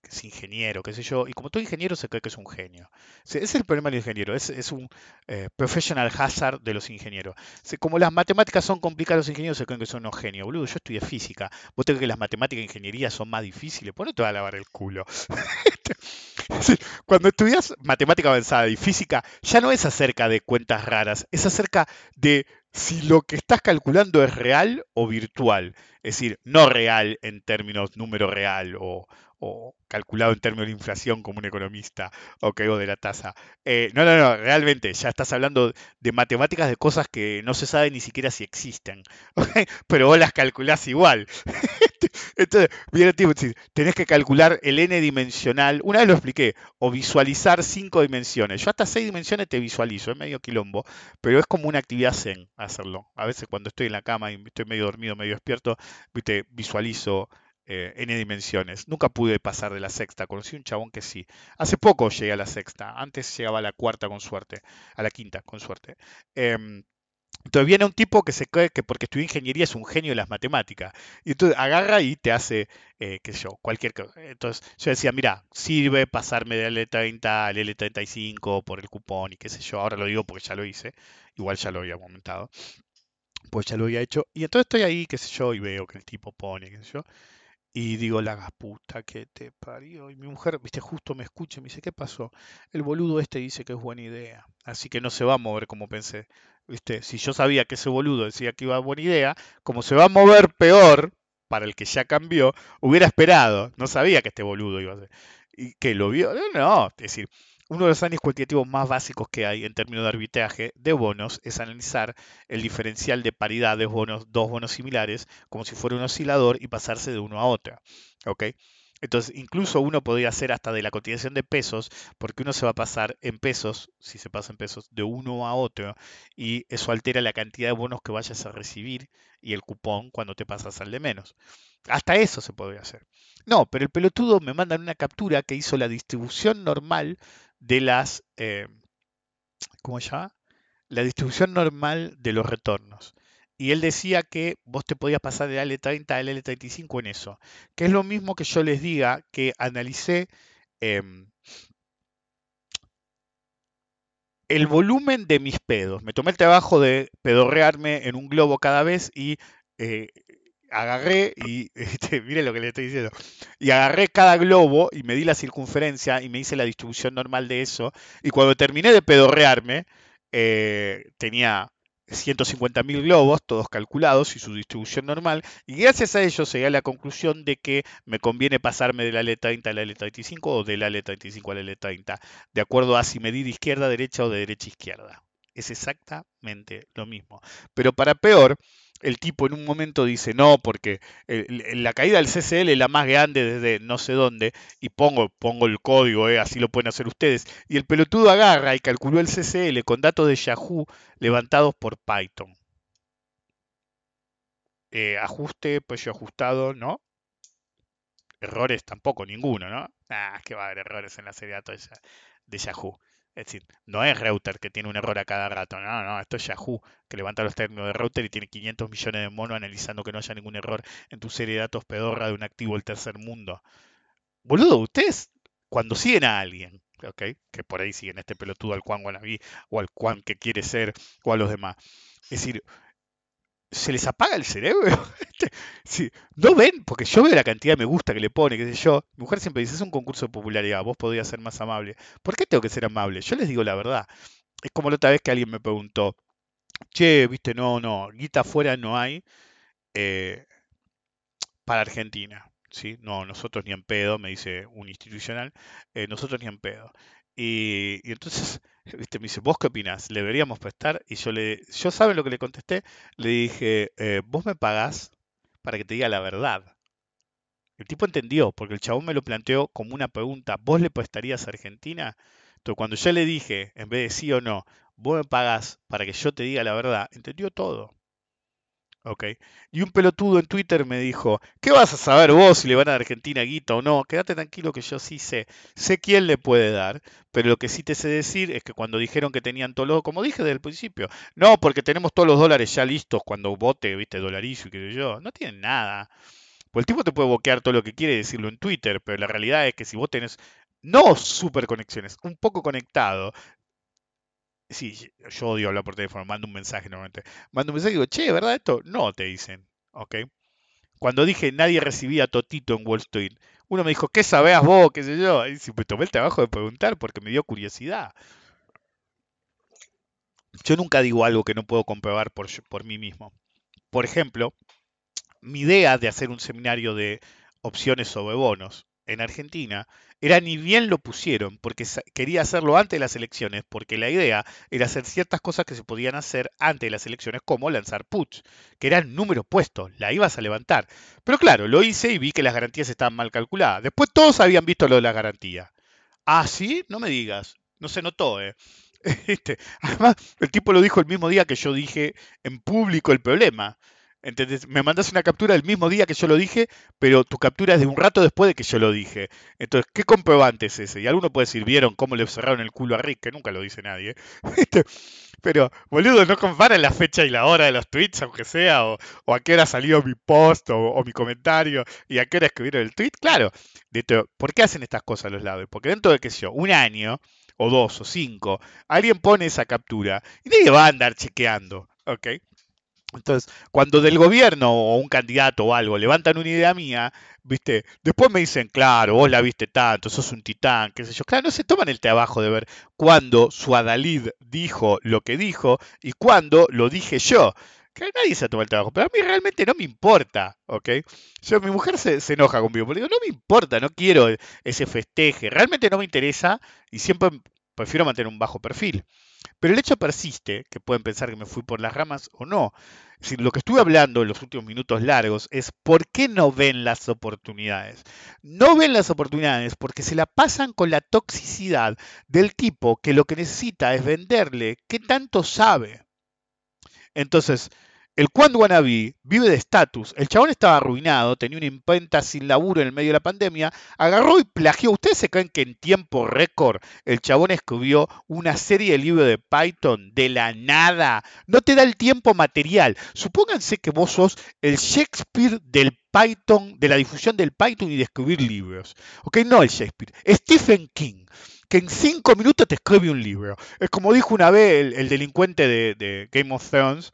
es ingeniero, qué sé yo, y como todo ingeniero se cree que es un genio. Ese es el problema del ingeniero, es, es un eh, professional hazard de los ingenieros. Como las matemáticas son complicadas, los ingenieros se creen que son unos genios. Boludo, yo estudié física, vos te crees que las matemáticas e ingeniería son más difíciles, pues no te va a lavar el culo. *laughs* Cuando estudias matemática avanzada y física, ya no es acerca de cuentas raras, es acerca de si lo que estás calculando es real o virtual. Es decir, no real en términos número real o, o calculado en términos de inflación como un economista, o o de la tasa. Eh, no, no, no, realmente, ya estás hablando de matemáticas de cosas que no se sabe ni siquiera si existen, *laughs* pero vos las calculás igual. *laughs* Entonces, tipo, tenés que calcular el n dimensional, una vez lo expliqué, o visualizar cinco dimensiones. Yo hasta seis dimensiones te visualizo, es medio quilombo, pero es como una actividad zen hacerlo. A veces cuando estoy en la cama y estoy medio dormido, medio despierto, viste, visualizo eh, N dimensiones. Nunca pude pasar de la sexta. Conocí un chabón que sí. Hace poco llegué a la sexta. Antes llegaba a la cuarta con suerte. A la quinta con suerte. Em, entonces viene un tipo que se cree que porque estudió ingeniería es un genio de las matemáticas. Y entonces agarra y te hace, eh, qué sé yo, cualquier cosa. Entonces yo decía, mira, sirve pasarme del L30 al L35 por el cupón y qué sé yo. Ahora lo digo porque ya lo hice. Igual ya lo había comentado. Pues ya lo había hecho. Y entonces estoy ahí, qué sé yo, y veo que el tipo pone, qué sé yo. Y digo, la puta que te parió. Y mi mujer, viste, justo me escucha y me dice, ¿qué pasó? El boludo este dice que es buena idea. Así que no se va a mover como pensé. ¿viste? Si yo sabía que ese boludo decía que iba a buena idea, como se va a mover peor para el que ya cambió, hubiera esperado. No sabía que este boludo iba a ser. ¿Y que lo vio? No, no. Es decir, uno de los análisis cuantitativos más básicos que hay en términos de arbitraje de bonos es analizar el diferencial de paridad de bonos, dos bonos similares, como si fuera un oscilador y pasarse de uno a otro. ¿ok? Entonces, incluso uno podría hacer hasta de la cotización de pesos, porque uno se va a pasar en pesos, si se pasa en pesos, de uno a otro, y eso altera la cantidad de bonos que vayas a recibir y el cupón cuando te pasas al de menos. Hasta eso se podría hacer. No, pero el pelotudo me manda una captura que hizo la distribución normal de las, eh, ¿cómo se llama? La distribución normal de los retornos. Y él decía que vos te podías pasar de L30 a L35 en eso. Que es lo mismo que yo les diga que analicé em, el volumen de mis pedos. Me tomé el trabajo de pedorrearme en un globo cada vez y eh, agarré y *laughs* este, mire lo que le estoy diciendo. Y agarré cada globo y me di la circunferencia y me hice la distribución normal de eso. Y cuando terminé de pedorrearme, eh, tenía 150.000 globos, todos calculados y su distribución normal, y gracias a ello llegué a la conclusión de que me conviene pasarme de la L30 a la L35 o de la L35 a la L30, de acuerdo a si medir izquierda, derecha o de derecha a izquierda. Es exactamente lo mismo. Pero para peor, el tipo en un momento dice, no, porque la caída del CCL es la más grande desde no sé dónde, y pongo, pongo el código, eh, así lo pueden hacer ustedes, y el pelotudo agarra y calculó el CCL con datos de Yahoo levantados por Python. Eh, ajuste, precio ajustado, ¿no? Errores tampoco, ninguno, ¿no? Ah, que va a haber errores en la serie de datos de Yahoo. Es decir, no es router que tiene un error a cada rato, no, no, esto es Yahoo, que levanta los términos de router y tiene 500 millones de monos analizando que no haya ningún error en tu serie de datos pedorra de un activo del tercer mundo. Boludo, ustedes cuando siguen a alguien, ¿ok? Que por ahí siguen este pelotudo al Juan Guanabí o al Juan que quiere ser o a los demás. Es decir, se les apaga el cerebro. *laughs* sí, no ven, porque yo veo la cantidad de me gusta que le pone, qué yo. Mi mujer siempre dice, es un concurso de popularidad, vos podrías ser más amable. ¿Por qué tengo que ser amable? Yo les digo la verdad. Es como la otra vez que alguien me preguntó, che, viste, no, no, guita afuera no hay eh, para Argentina. ¿sí? No, nosotros ni en pedo, me dice un institucional, eh, nosotros ni en pedo. Y, entonces, *laughs* ¿viste? me dice, ¿vos qué opinás? ¿Le deberíamos prestar? Y yo le, yo saben lo que le contesté, le dije, eh, vos me pagás para que te diga la verdad. El tipo entendió, porque el chabón me lo planteó como una pregunta, ¿vos le prestarías a Argentina? Entonces, cuando yo le dije, en vez de sí o no, vos me pagás para que yo te diga la verdad, entendió todo. Ok. Y un pelotudo en Twitter me dijo, ¿qué vas a saber vos si le van a Argentina guita o no? Quédate tranquilo que yo sí sé. Sé quién le puede dar, pero lo que sí te sé decir es que cuando dijeron que tenían todos los, como dije desde el principio, no, porque tenemos todos los dólares ya listos cuando vote, viste, dolarizo y qué sé yo, no tienen nada. Pues el tipo te puede boquear todo lo que quiere decirlo en Twitter, pero la realidad es que si vos tenés no super conexiones, un poco conectado, Sí, yo odio hablar por teléfono, mando un mensaje normalmente. Mando un mensaje y digo, che, ¿verdad esto? No, te dicen. ¿Ok? Cuando dije nadie recibía Totito en Wall Street, uno me dijo, ¿qué sabías vos? ¿Qué sé yo? Y me tomé el trabajo de preguntar porque me dio curiosidad. Yo nunca digo algo que no puedo comprobar por, por mí mismo. Por ejemplo, mi idea de hacer un seminario de opciones sobre bonos en Argentina era ni bien lo pusieron, porque quería hacerlo antes de las elecciones, porque la idea era hacer ciertas cosas que se podían hacer antes de las elecciones, como lanzar puts, que eran números puestos, la ibas a levantar. Pero claro, lo hice y vi que las garantías estaban mal calculadas. Después todos habían visto lo de la garantía. Ah, sí, no me digas. No se notó, ¿eh? *laughs* Este, además, el tipo lo dijo el mismo día que yo dije en público el problema. ¿Entendés? Me mandas una captura el mismo día que yo lo dije, pero tu captura es de un rato después de que yo lo dije. Entonces, ¿qué comprobante es ese? Y alguno puede decir, ¿vieron cómo le cerraron el culo a Rick? Que nunca lo dice nadie. *laughs* Este, pero, boludo, no comparan la fecha y la hora de los tweets, aunque sea, o, a qué hora salió mi post o, mi comentario, y a qué hora escribieron el tweet. Claro, ¿por qué hacen estas cosas los lados? Porque dentro de, sé yo, un año, o dos, o cinco, alguien pone esa captura, y nadie va a andar chequeando, ¿ok? Entonces, cuando del gobierno o un candidato o algo levantan una idea mía, ¿viste? Después me dicen, claro, vos la viste tanto, sos un titán, qué sé yo. Claro, no se toman el trabajo de ver cuándo su Adalid dijo lo que dijo y cuándo lo dije yo. Que nadie se toma el trabajo, pero a mí realmente no me importa, ¿ok? Yo, mi mujer se, se enoja conmigo, pero digo, no me importa, no quiero ese festeje, realmente no me interesa y siempre prefiero mantener un bajo perfil. Pero el hecho persiste, que pueden pensar que me fui por las ramas o no. Lo que estuve hablando en los últimos minutos largos es por qué no ven las oportunidades. No ven las oportunidades porque se la pasan con la toxicidad del tipo que lo que necesita es venderle qué tanto sabe. Entonces, el Quan Wannabe vive de estatus. El chabón estaba arruinado, tenía una imprenta sin laburo en el medio de la pandemia. Agarró y plagió. ¿Ustedes se creen que en tiempo récord el chabón escribió una serie de libros de Python de la nada? No te da el tiempo material. Supónganse que vos sos el Shakespeare del Python, de la difusión del Python y de escribir libros. ¿Ok? No el Shakespeare. Stephen King que en cinco minutos te escribe un libro. Es como dijo una vez el, delincuente de, Game of Thrones,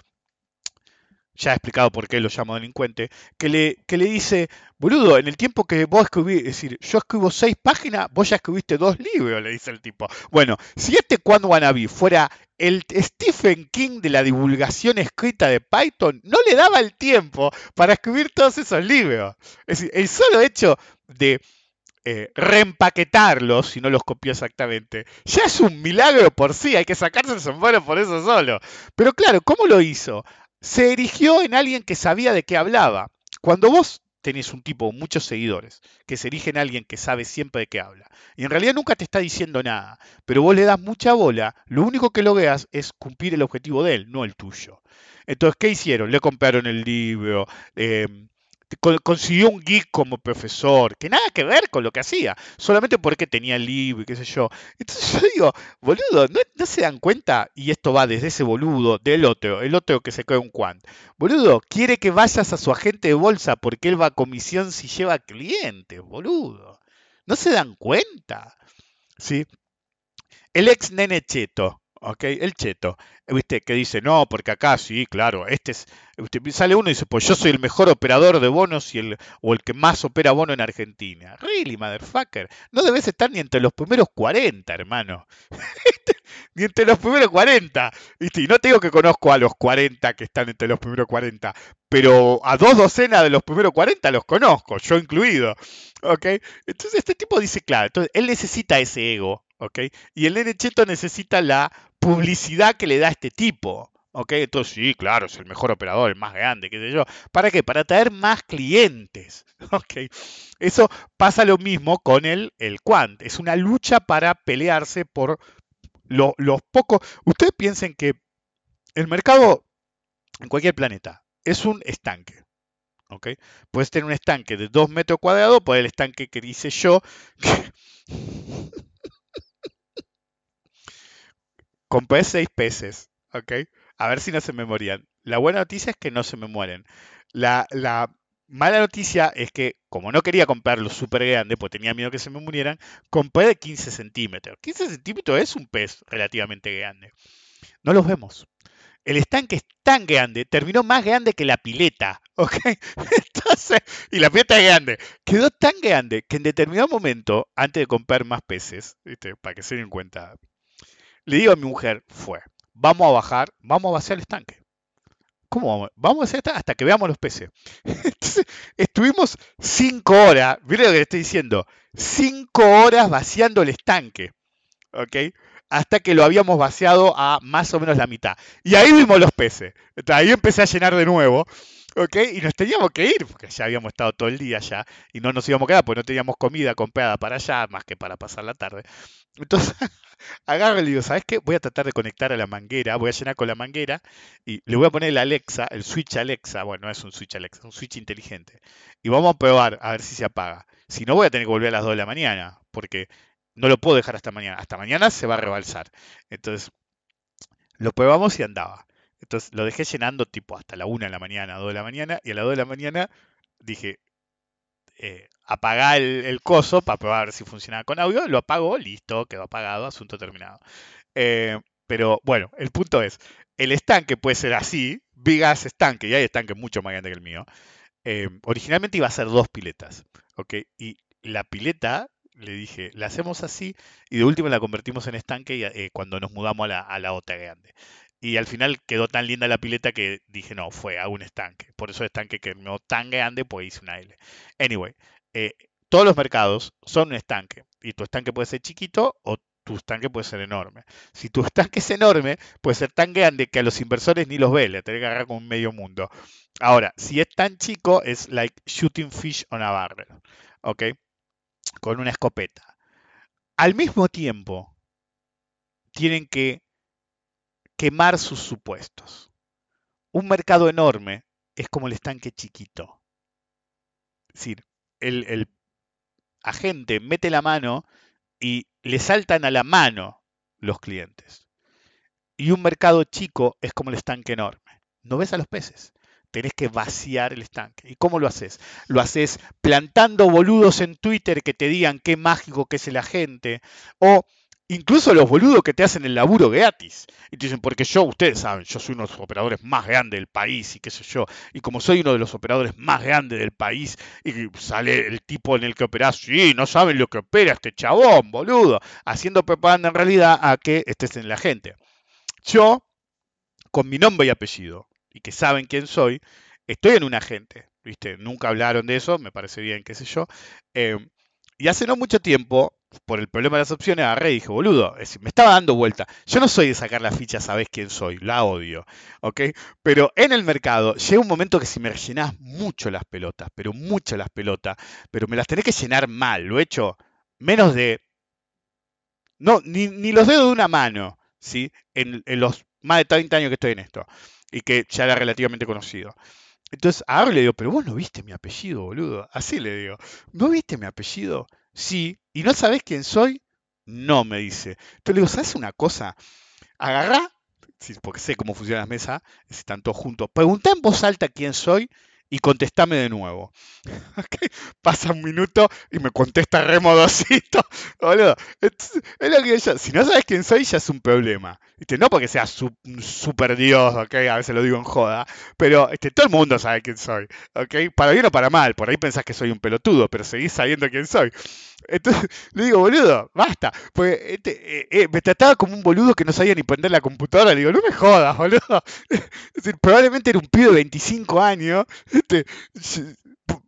ya he explicado por qué lo llamo delincuente, que le, que le dice, boludo, en el tiempo que vos escribís, es decir, yo escribo seis páginas, vos ya escribiste dos libros, le dice el tipo. Bueno, si este Quan Wannabe fuera el Stephen King de la divulgación escrita de Python, no le daba el tiempo para escribir todos esos libros. Es decir, el solo hecho de eh, reempaquetarlos, si no los copió exactamente, ya es un milagro por sí, hay que sacarse el sombrero por eso solo. Pero claro, ¿cómo lo hizo? Se erigió en alguien que sabía de qué hablaba. Cuando vos tenés un tipo muchos seguidores que se erige en alguien que sabe siempre de qué habla, y en realidad nunca te está diciendo nada, pero vos le das mucha bola, lo único que logras es cumplir el objetivo de él, no el tuyo. Entonces, ¿qué hicieron? Le compraron el libro, eh, consiguió un geek como profesor, que nada que ver con lo que hacía, solamente porque tenía libro y qué sé yo. Entonces yo digo, boludo, ¿no, se dan cuenta? Y esto va desde ese boludo, del otro, el otro que se cree un quant. Boludo, quiere que vayas a su agente de bolsa porque él va a comisión si lleva clientes, boludo. ¿No se dan cuenta? ¿Sí? El ex nene cheto, El cheto, ¿viste? Que dice, no, porque acá sí, claro, este es, sale uno y dice, pues yo soy el mejor operador de bonos y el, o el que más opera bono en Argentina. Really, motherfucker, no debes estar ni entre los primeros 40, hermano. *laughs* ni entre los primeros 40. ¿viste? Y no te digo que conozco a los 40 que están entre los primeros 40, pero a dos docenas de los primeros 40 los conozco, yo incluido. ¿Ok? Entonces este tipo dice, claro, entonces él necesita ese ego, ¿ok? Y el nene necesita la publicidad que le da este tipo. ¿Ok? Entonces, sí, claro, es el mejor operador, el más grande, qué sé yo. ¿Para qué? Para traer más clientes. *laughs* ¿Ok? Eso pasa lo mismo con el, el Quant. Es una lucha para pelearse por los pocos. Ustedes piensen que el mercado en cualquier planeta es un estanque. ¿Ok? Puedes tener un estanque de 2 metros cuadrados, por el estanque que dice yo, *laughs* compré seis peces, ¿ok? A ver si no se me morían. La buena noticia es que no se me mueren. La, mala noticia es que, como no quería comprarlo súper grande, porque tenía miedo que se me murieran, compré de 15 centímetros. 15 centímetros es un pez relativamente grande. No los vemos. El estanque es tan grande, terminó más grande que la pileta, *laughs* ¿ok? Entonces, y la pileta es grande, quedó tan grande que en determinado momento, antes de comprar más peces, para que se den cuenta, le digo a mi mujer, fue, vamos a bajar, vamos a vaciar el estanque. ¿Cómo vamos? Vamos a hacer hasta que veamos los peces. *laughs* Entonces, estuvimos cinco horas, miren lo que le estoy diciendo, cinco horas vaciando el estanque. ¿Ok? Hasta que lo habíamos vaciado a más o menos la mitad. Y ahí vimos los peces. ahí empecé a llenar de nuevo. ¿Ok? Y nos teníamos que ir, porque ya habíamos estado todo el día allá, y no nos íbamos a quedar, porque no teníamos comida comprada para allá, más que para pasar la tarde. Entonces, *laughs* agarro y le digo, ¿sabes qué? Voy a tratar de conectar a la manguera, voy a llenar con la manguera, y le voy a poner el Alexa, el switch Alexa, bueno, no es un switch Alexa, es un switch inteligente. Y vamos a probar a ver si se apaga. Si no, voy a tener que volver a las 2 de la mañana, porque no lo puedo dejar hasta mañana. Hasta mañana se va a rebalsar. Entonces, lo probamos y andaba. Entonces lo dejé llenando tipo hasta la 1 de la mañana, 2 de la mañana, y a las 2 de la mañana dije, eh, apagá el, coso para probar si funcionaba con audio, lo apagó, listo, quedó apagado, asunto terminado. Eh, pero bueno, el punto es, el estanque puede ser así, big ass estanque, y hay estanques mucho más grandes que el mío. Eh, originalmente iba a ser dos piletas, ¿ok? Y la pileta, le dije, la hacemos así y de último la convertimos en estanque y, cuando nos mudamos a la, a la otra grande. Y al final quedó tan linda la pileta que dije, no, fue a un estanque. Por eso estanque que no tan grande, pues hice una L. Anyway, eh, todos los mercados son un estanque. Y tu estanque puede ser chiquito o tu estanque puede ser enorme. Si tu *laughs* estanque es enorme, puede ser tan grande que a los inversores ni los ve, le tenés que agarrar como un medio mundo. Ahora, si es tan chico, es like shooting fish on a barrel. ¿Ok? Con una escopeta. Al mismo tiempo, tienen que quemar sus supuestos. Un mercado enorme es como el estanque chiquito. Es decir, el, agente mete la mano y le saltan a la mano los clientes. Y un mercado chico es como el estanque enorme. No ves a los peces. Tenés que vaciar el estanque. ¿Y cómo lo haces? Lo haces plantando boludos en Twitter que te digan qué mágico que es el agente. O incluso los boludos que te hacen el laburo gratis. Y te dicen, porque yo, ustedes saben, yo soy uno de los operadores más grandes del país y qué sé yo. Y como soy uno de los operadores más grandes del país, y sale el tipo en el que operás, sí, no saben lo que opera este chabón, boludo. Haciendo propaganda en realidad a que estés en la gente. Yo, con mi nombre y apellido, y que saben quién soy, estoy en un agente. ¿Viste? Nunca hablaron de eso, me parece bien, qué sé yo. Eh, y hace no mucho tiempo, por el problema de las opciones, agarré y dije, boludo, me estaba dando vuelta. Yo no soy de sacar la ficha, sabés quién soy, la odio, ¿ok? Pero en el mercado llega un momento que si me rellenás mucho las pelotas, pero mucho las pelotas, pero me las tenés que llenar mal, lo he hecho menos de... No, ni, ni los dedos de una mano, ¿sí? En, en los más de 30 años que estoy en esto, y que ya era relativamente conocido. Entonces ahora le digo, pero vos no viste mi apellido, boludo. Así le digo, ¿no viste mi apellido? Sí. ¿Y no sabés quién soy? No, me dice. Entonces le digo, ¿sabes una cosa? Agarrá, porque sé cómo funcionan las mesas, están todos juntos. Preguntá en voz alta quién soy y contestame de nuevo. *laughs* Pasa un minuto y me contesta remodosito. *laughs* Boludo. Es, si no sabes quién soy, ya es un problema. ¿Viste? No porque sea un super dios, ¿ok? A veces lo digo en joda. Pero este, todo el mundo sabe quién soy. ¿ok? Para bien o para mal. Por ahí pensás que soy un pelotudo, pero seguís sabiendo quién soy. Entonces *laughs* le digo, boludo, basta. Pues este, eh, eh, me trataba como un boludo que no sabía ni prender la computadora. Le digo, no me jodas, boludo. *laughs* Es decir, probablemente era un pibe de 25 años. *laughs* Este,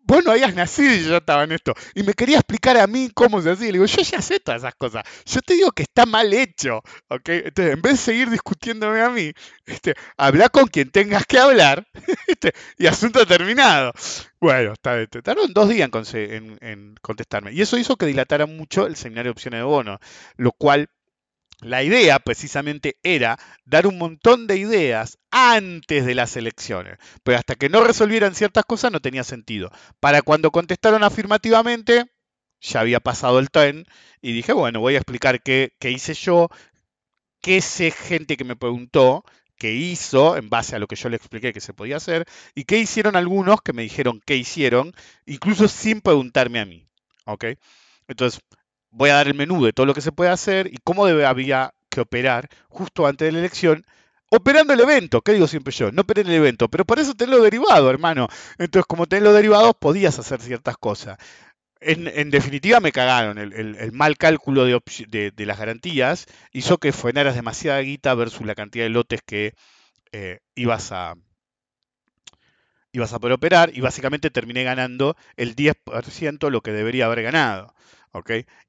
vos no habías nacido y yo estaba en esto. Y me quería explicar a mí cómo se hacía. Le digo, yo ya sé todas esas cosas. Yo te digo que está mal hecho. ¿ok? Entonces, en vez de seguir discutiéndome a mí, este, habla con quien tengas que hablar *laughs* este, y asunto terminado. Bueno, tardaron dos días en contestarme. Y eso hizo que dilatara mucho el seminario de opciones de bono, lo cual la idea precisamente era dar un montón de ideas antes de las elecciones, pero hasta que no resolvieran ciertas cosas no tenía sentido. Para cuando contestaron afirmativamente, ya había pasado el tren y dije, bueno, voy a explicar qué, hice yo, qué sé gente que me preguntó, qué hizo en base a lo que yo le expliqué que se podía hacer y qué hicieron algunos que me dijeron qué hicieron, incluso sin preguntarme a mí. ¿Ok? Entonces, voy a dar el menú de todo lo que se puede hacer y cómo había que operar justo antes de la elección, operando el evento, ¿qué digo siempre yo? No operé el evento, pero por eso tenés lo derivado, hermano. Entonces, como tenés los derivados, podías hacer ciertas cosas. En, definitiva me cagaron, el, mal cálculo de, las garantías hizo que frenaras demasiada guita versus la cantidad de lotes que eh, ibas a ibas a poder operar y básicamente terminé ganando el 10% lo que debería haber ganado.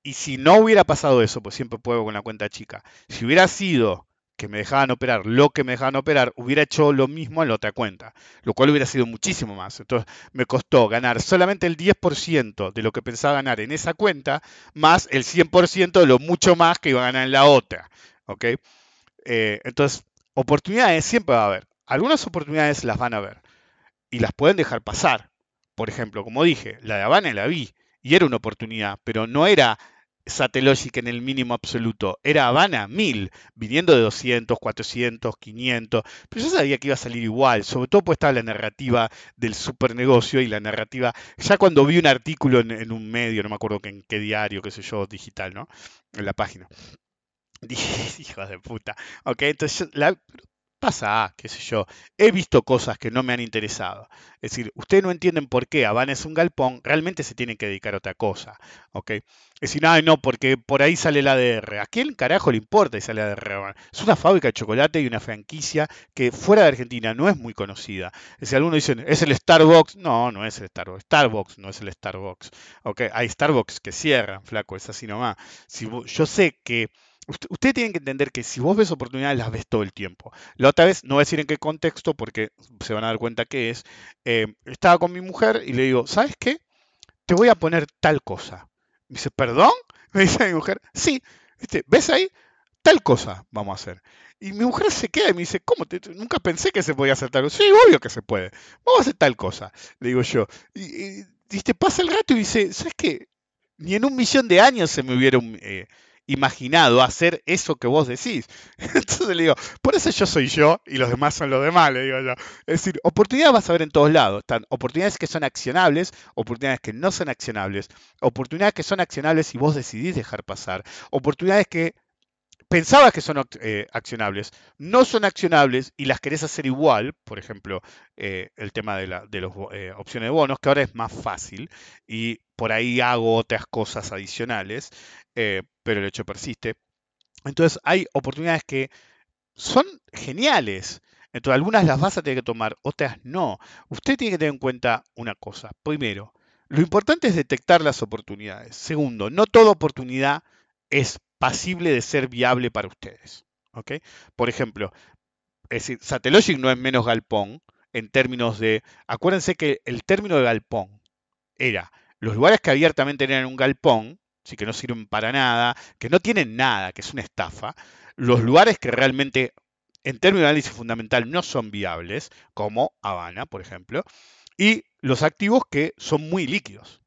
Y si no hubiera pasado eso, pues siempre puedo con la cuenta chica. Si hubiera sido que me dejaban operar lo que me dejaban operar, hubiera hecho lo mismo en la otra cuenta, lo cual hubiera sido muchísimo más. Entonces me costó ganar solamente el 10% de lo que pensaba ganar en esa cuenta, más el 100% de lo mucho más que iba a ganar en la otra. ¿ok? Eh, entonces, oportunidades siempre va a haber. Algunas oportunidades las van a ver y las pueden dejar pasar. Por ejemplo, como dije, la de Habana la vi y era una oportunidad, pero no era Satellogic en el mínimo absoluto, era Habana 1000, viniendo de 200, 400, 500, pero yo sabía que iba a salir igual, sobre todo pues estaba la narrativa del supernegocio y la narrativa, ya cuando vi un artículo en, un medio, no me acuerdo en qué diario, qué sé yo, digital, ¿no? En la página. *laughs* Dije, hijo de puta. Ok, entonces la, pasa, qué sé yo, he visto cosas que no me han interesado. Es decir, ustedes no entienden por qué Habana es un galpón, realmente se tienen que dedicar a otra cosa. ¿ok? Es decir, ay, no, porque por ahí sale el ADR. ¿A quién carajo le importa si sale el ADR? Es una fábrica de chocolate y una franquicia que fuera de Argentina no es muy conocida. Es decir, algunos dicen, ¿es el Starbucks? No, no es el Starbucks. Starbucks no es el Starbucks. ¿ok? Hay Starbucks que cierran, flaco, es así nomás. Si, yo sé que Ustedes tienen que entender que si vos ves oportunidades, las ves todo el tiempo. La otra vez, no voy a decir en qué contexto, porque se van a dar cuenta que es. Eh, estaba con mi mujer y le digo, ¿sabes qué? Te voy a poner tal cosa. Me dice, ¿perdón? *laughs* Me dice mi mujer, sí, ¿ves ahí? Tal cosa vamos a hacer. Y mi mujer se queda y me dice, ¿cómo? nunca pensé que se podía hacer tal cosa. Sí, obvio que se puede. Vamos a hacer tal cosa, le digo yo. Y, te pasa el rato y dice, ¿sabes qué? Ni en un millón de años se me hubiera eh, imaginado hacer eso que vos decís. *laughs* Entonces le digo, por eso yo soy yo y los demás son los demás, le digo yo. Es decir, oportunidades vas a ver en todos lados. Están oportunidades que son accionables, oportunidades que no son accionables, oportunidades que son accionables y vos decidís dejar pasar, oportunidades que pensabas que son eh, accionables, no son accionables y las querés hacer igual, por ejemplo, eh, el tema de, las eh, opciones de bonos, que ahora es más fácil y por ahí hago otras cosas adicionales, pero el hecho persiste. Entonces hay oportunidades que son geniales. Entonces algunas las vas a tener que tomar, otras no. Usted tiene que tener en cuenta una cosa. Primero, lo importante es detectar las oportunidades. Segundo, no toda oportunidad es pasible de ser viable para ustedes. ¿ok? Por ejemplo, Satellogic no es menos galpón en términos de, acuérdense que el término de galpón era los lugares que abiertamente tenían un galpón, sí que no sirven para nada, que no tienen nada, que es una estafa, los lugares que realmente en términos de análisis fundamental no son viables, como Habana, por ejemplo, y los activos que son muy líquidos.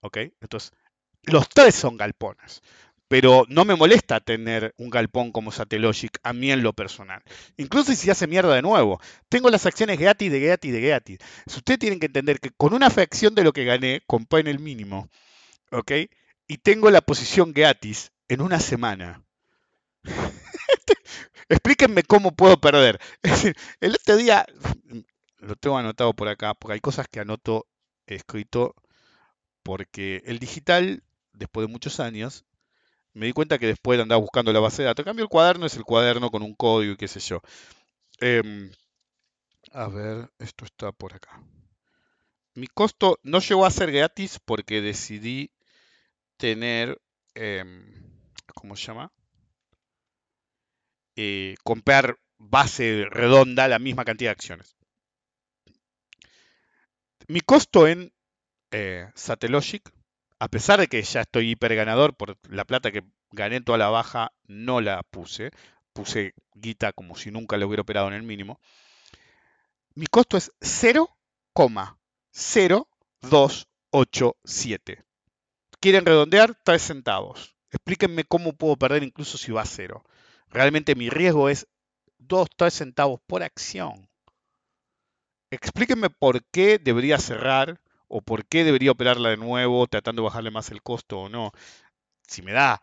¿Ok? Entonces, los tres son galpones pero no me molesta tener un galpón como Satellogic a mí en lo personal. Incluso si hace mierda de nuevo. Tengo las acciones Geati de Geati de Geati. Si ustedes tienen que entender que con una fracción de lo que gané, compré en el mínimo, ¿ok? Y tengo la posición Geatis en una semana. *laughs* Explíquenme cómo puedo perder. *laughs* el otro día, lo tengo anotado por acá, porque hay cosas que anoto escrito, porque el digital, después de muchos años, me di cuenta que después de andar buscando la base de datos. Cambio, el cuaderno es el cuaderno con un código y qué sé yo. Em, a ver, esto está por acá. Mi costo no llegó a ser gratis porque decidí tener, em, ¿cómo se llama? Eh, comprar base redonda la misma cantidad de acciones. Mi costo en eh, Satellogic a pesar de que ya estoy hiper ganador por la plata que gané toda la baja, no la puse. Puse guita como si nunca le hubiera operado en el mínimo. Mi costo es 0,0287. ¿Quieren redondear? 3 centavos. Explíquenme cómo puedo perder incluso si va a cero. Realmente mi riesgo es 2, 3 centavos por acción. Explíquenme por qué debería cerrar o por qué debería operarla de nuevo tratando de bajarle más el costo o no. Si me da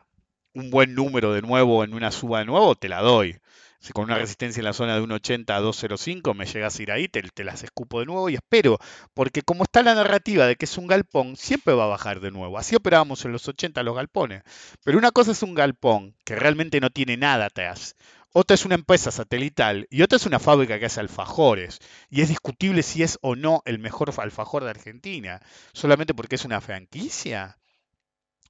un buen número de nuevo en una suba de nuevo, te la doy. Si con una resistencia en la zona de 1.80 a 2.05 me llegas a ir ahí, te, te, las escupo de nuevo y espero. Porque como está la narrativa de que es un galpón, siempre va a bajar de nuevo. Así operábamos en los 80 los galpones. Pero una cosa es un galpón que realmente no tiene nada atrás otra es una empresa satelital y otra es una fábrica que hace alfajores. Y es discutible si es o no el mejor alfajor de Argentina, solamente porque es una franquicia.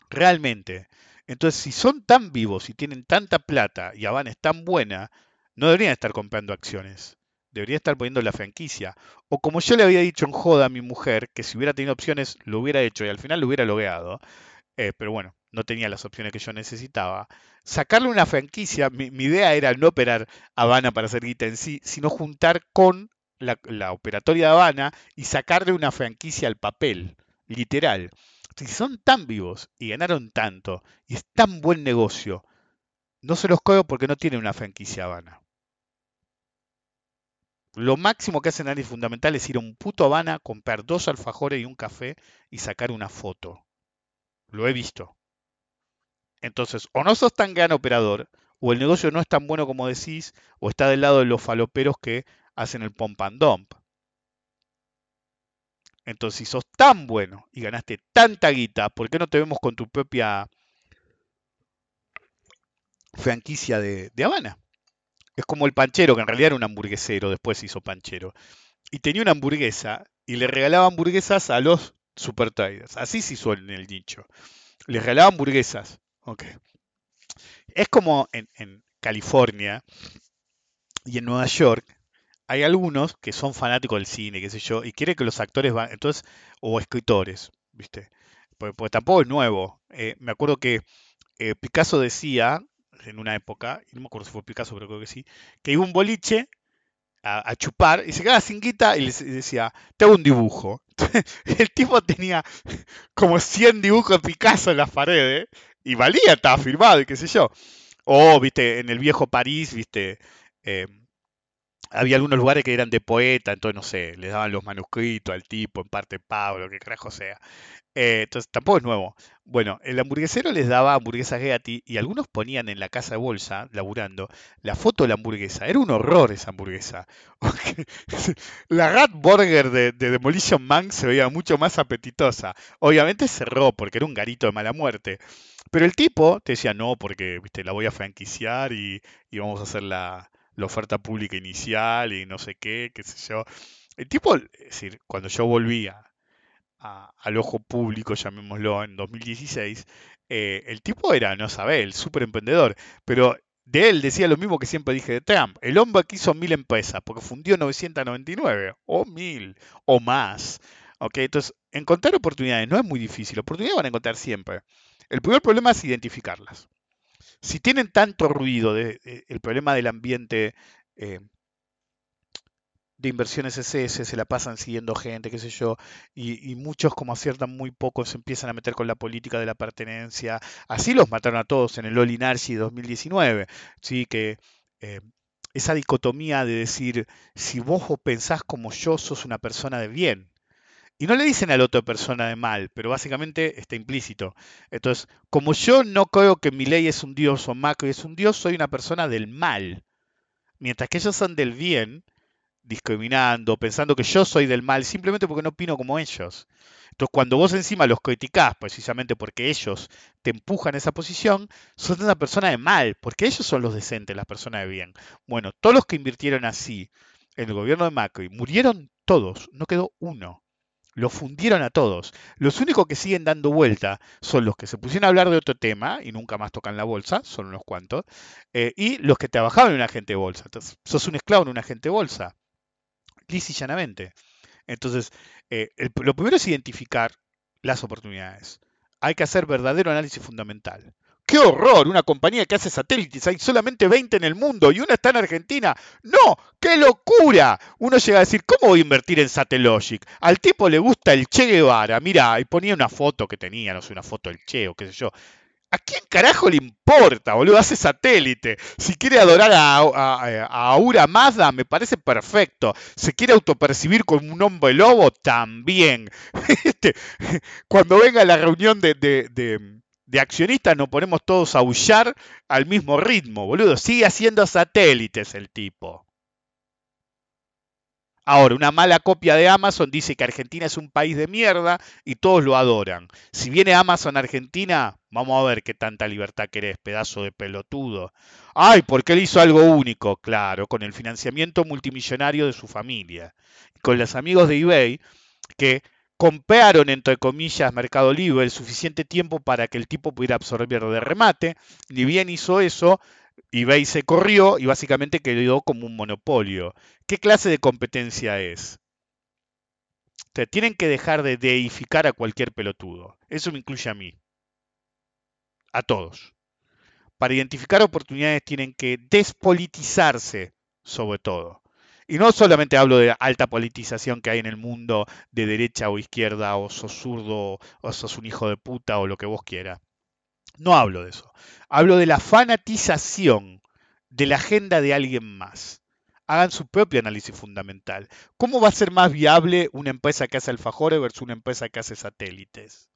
Realmente. Entonces, si son tan vivos y tienen tanta plata y Habana es tan buena, no deberían estar comprando acciones. Debería estar poniendo la franquicia. O como yo le había dicho en joda a mi mujer, que si hubiera tenido opciones lo hubiera hecho y al final lo hubiera logueado. Eh, pero bueno, no tenía las opciones que yo necesitaba. Sacarle una franquicia, mi, idea era no operar Habana para hacer guita en sí, sino juntar con la, operatoria de Habana y sacarle una franquicia al papel, literal. Si son tan vivos y ganaron tanto y es tan buen negocio, no se los cojo porque no tienen una franquicia Habana. Lo máximo que hacen análisis fundamental es ir a un puto Habana, comprar dos alfajores y un café y sacar una foto. Lo he visto. Entonces, o no sos tan gran operador, o el negocio no es tan bueno como decís, o está del lado de los faloperos que hacen el pump and dump. Entonces, si sos tan bueno y ganaste tanta guita, ¿por qué no te vemos con tu propia franquicia de, de Habana? Es como el panchero, que en realidad era un hamburguesero, después se hizo panchero. Y tenía una hamburguesa y le regalaba hamburguesas a los super traders. Así se hizo en el nicho. Les regalaba hamburguesas. Okay. Es como en, en California y en Nueva York, hay algunos que son fanáticos del cine, qué sé yo, y quieren que los actores van, entonces, o escritores, ¿viste? Porque, porque tampoco es nuevo. Eh, me acuerdo que eh, Picasso decía en una época, no me acuerdo si fue Picasso, pero creo que sí, que iba un boliche a, a chupar y se quedaba sin guita y le decía, te hago un dibujo. *laughs* El tipo tenía como 100 dibujos de Picasso en las paredes y valía, estaba firmado y qué sé yo. O, viste, en el viejo París, viste, eh, había algunos lugares que eran de poeta, entonces no sé, les daban los manuscritos al tipo, en parte Pablo, que carajo sea. Eh, entonces tampoco es nuevo. Bueno, el hamburguesero les daba hamburguesas gratis y algunos ponían en la casa de bolsa, laburando, la foto de la hamburguesa. Era un horror esa hamburguesa. *laughs* la Rat Burger de, de, Demolition Man se veía mucho más apetitosa. Obviamente cerró porque era un garito de mala muerte. Pero el tipo te decía, no, porque viste, la voy a franquiciar y, y vamos a hacer la, la oferta pública inicial y no sé qué, qué sé yo. El tipo, es decir, cuando yo volvía al ojo público, llamémoslo, en 2016, eh, el tipo era, no sabe, el súper emprendedor, pero de él decía lo mismo que siempre dije de Trump, el hombre que hizo mil empresas, porque fundió 999, o mil, o más. ¿ok? Entonces, encontrar oportunidades no es muy difícil, oportunidades van a encontrar siempre. El primer problema es identificarlas. Si tienen tanto ruido el problema del ambiente eh, de inversiones SS, se la pasan siguiendo gente, qué sé yo, y, y, muchos como aciertan muy poco se empiezan a meter con la política de la pertenencia. Así los mataron a todos en el All in 2019, ¿sí? que eh, esa dicotomía de decir, si vos pensás como yo, sos una persona de bien. Y no le dicen a la otra persona de mal, pero básicamente está implícito. Entonces, como yo no creo que mi ley es un dios o Macri es un dios, soy una persona del mal. Mientras que ellos son del bien, discriminando, pensando que yo soy del mal, simplemente porque no opino como ellos. Entonces, cuando vos encima los criticás, precisamente porque ellos te empujan a esa posición, sos una persona de mal, porque ellos son los decentes, las personas de bien. Bueno, todos los que invirtieron así en el gobierno de Macri murieron todos, no quedó uno. Los fundieron a todos. Los únicos que siguen dando vuelta son los que se pusieron a hablar de otro tema y nunca más tocan la bolsa, son unos cuantos, eh, y los que trabajaban en un agente de bolsa. Entonces, sos un esclavo en un agente de bolsa. Lisa llanamente. Entonces, eh, lo primero es identificar las oportunidades. Hay que hacer verdadero análisis fundamental. ¡Qué horror! Una compañía que hace satélites, hay solamente 20 en el mundo y una está en Argentina. ¡No! ¡Qué locura! Uno llega a decir, ¿cómo voy a invertir en Satellogic? Al tipo le gusta el Che Guevara, mira, y ponía una foto que tenía, no sé, una foto del Che o qué sé yo. ¿A quién carajo le importa, boludo? Hace satélite. Si quiere adorar a, a, Aura Mazda, me parece perfecto. Se quiere autopercibir como un hombre lobo, también. *laughs* Este, cuando venga la reunión de, de, de de accionistas nos ponemos todos a aullar al mismo ritmo, boludo. Sigue haciendo satélites el tipo. Ahora, una mala copia de Amazon dice que Argentina es un país de mierda y todos lo adoran. Si viene Amazon a Argentina, vamos a ver qué tanta libertad querés, pedazo de pelotudo. Ay, porque él hizo algo único, claro, con el financiamiento multimillonario de su familia. Con los amigos de eBay, que compraron, entre comillas, Mercado Libre el suficiente tiempo para que el tipo pudiera absorber de remate. Ni bien hizo eso, eBay se corrió y básicamente quedó como un monopolio. ¿Qué clase de competencia es? Tienen que dejar de deificar a cualquier pelotudo. Eso me incluye a mí. A todos. Para identificar oportunidades tienen que despolitizarse, sobre todo. Y no solamente hablo de alta politización que hay en el mundo de derecha o izquierda, o sos zurdo, o sos un hijo de puta, o lo que vos quieras. No hablo de eso. Hablo de la fanatización de la agenda de alguien más. Hagan su propio análisis fundamental. ¿Cómo va a ser más viable una empresa que hace alfajores versus una empresa que hace satélites?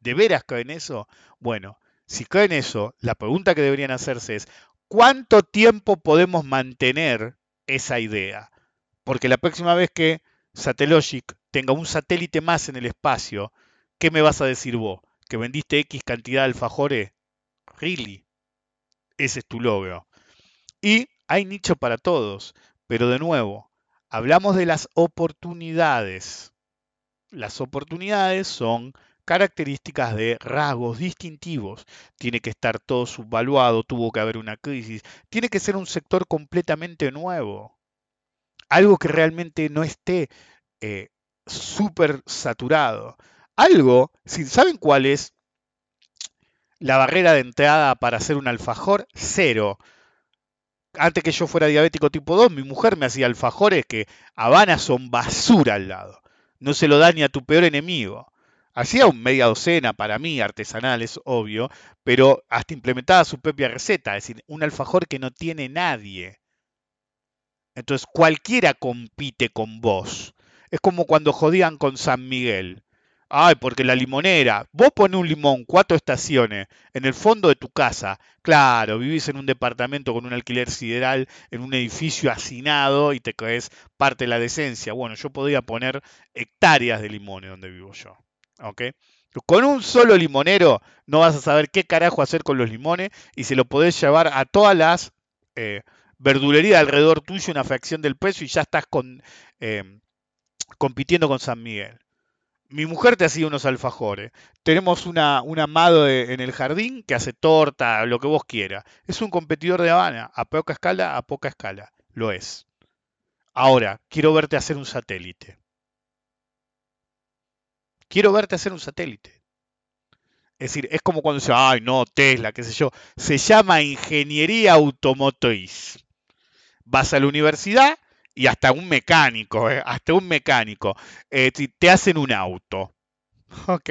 ¿De veras creen eso? Bueno, si creen eso, la pregunta que deberían hacerse es, ¿cuánto tiempo podemos mantener esa idea? Porque la próxima vez que Satellogic tenga un satélite más en el espacio, ¿qué me vas a decir vos? ¿Que vendiste X cantidad de alfajores? ¿Really? Ese es tu logro. Y hay nicho para todos, pero de nuevo, hablamos de las oportunidades. Las oportunidades son características de rasgos distintivos. Tiene que estar todo subvaluado, tuvo que haber una crisis, tiene que ser un sector completamente nuevo. Algo que realmente no esté eh, súper saturado. Algo, si saben cuál es la barrera de entrada para hacer un alfajor, cero. Antes que yo fuera diabético tipo 2, mi mujer me hacía alfajores que Habana son basura al lado. No se lo da ni a tu peor enemigo. Hacía un media docena para mí, artesanal, es obvio, pero hasta implementaba su propia receta, es decir, un alfajor que no tiene nadie. Entonces cualquiera compite con vos. Es como cuando jodían con San Miguel. Ay, porque la limonera. Vos pones un limón, cuatro estaciones, en el fondo de tu casa. Claro, vivís en un departamento con un alquiler sideral, en un edificio hacinado y te crees parte de la decencia. Bueno, yo podría poner hectáreas de limones donde vivo yo. ¿Ok? Con un solo limonero no vas a saber qué carajo hacer con los limones y se lo podés llevar a todas las eh, verdulerías alrededor tuyo, una fracción del precio y ya estás con, eh, compitiendo con San Miguel mi mujer te hacía unos alfajores. Tenemos una, un amado en el jardín que hace torta, lo que vos quieras. Es un competidor de Habana, a poca escala, a poca escala. Lo es. Ahora, quiero verte hacer un satélite. Quiero verte hacer un satélite. Es decir, es como cuando se ay, no, Tesla, qué sé yo. Se llama ingeniería automotriz. Vas a la universidad y hasta un mecánico, eh, hasta un mecánico, eh, te hacen un auto. *laughs* ¿Ok?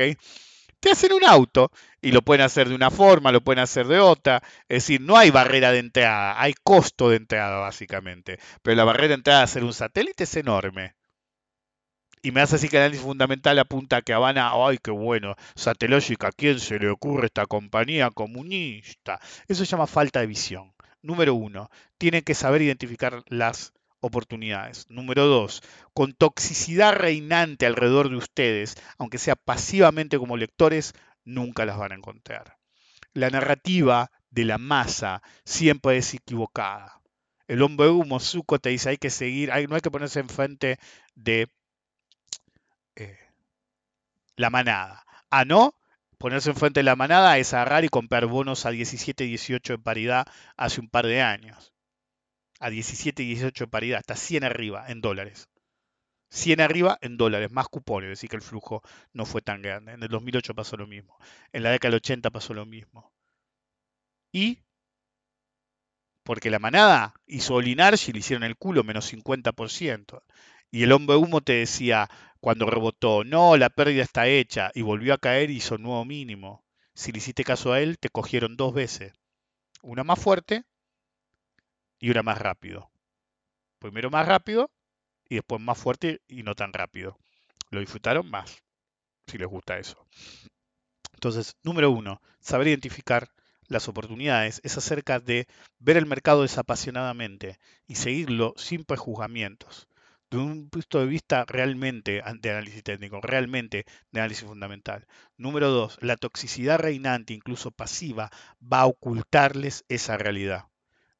Te hacen un auto y lo pueden hacer de una forma, lo pueden hacer de otra. Es decir, no hay barrera de entrada, hay costo de entrada básicamente. Pero la barrera de entrada de hacer un satélite es enorme. Y me hace así que el análisis fundamental apunta a que Habana, ay, qué bueno, Satelógica, ¿a quién se le ocurre esta compañía comunista? Eso se llama falta de visión. Número uno, tienen que saber identificar las oportunidades. Número dos, con toxicidad reinante alrededor de ustedes, aunque sea pasivamente como lectores, nunca las van a encontrar. La narrativa de la masa siempre es equivocada. El hombre humo, Zuko te dice, hay que seguir, no hay que ponerse enfrente de eh, la manada. A no, ponerse enfrente de la manada es agarrar y comprar bonos a 17 y 18 en paridad hace un par de años a 17 y 18 de paridad, hasta 100 arriba en dólares. 100 arriba en dólares, más cupones, es decir, que el flujo no fue tan grande. En el 2008 pasó lo mismo. En la década del 80 pasó lo mismo. Y porque la manada hizo Olinar y le hicieron el culo menos 50%. Y el hombre humo te decía cuando rebotó, no, la pérdida está hecha, y volvió a caer y hizo nuevo mínimo. Si le hiciste caso a él, te cogieron dos veces. Una más fuerte y una más rápido. Primero más rápido y después más fuerte y no tan rápido. Lo disfrutaron más, si les gusta eso. Entonces, número uno, saber identificar las oportunidades es acerca de ver el mercado desapasionadamente y seguirlo sin prejuzgamientos, de un punto de vista realmente de análisis técnico, realmente de análisis fundamental. Número dos, la toxicidad reinante, incluso pasiva, va a ocultarles esa realidad.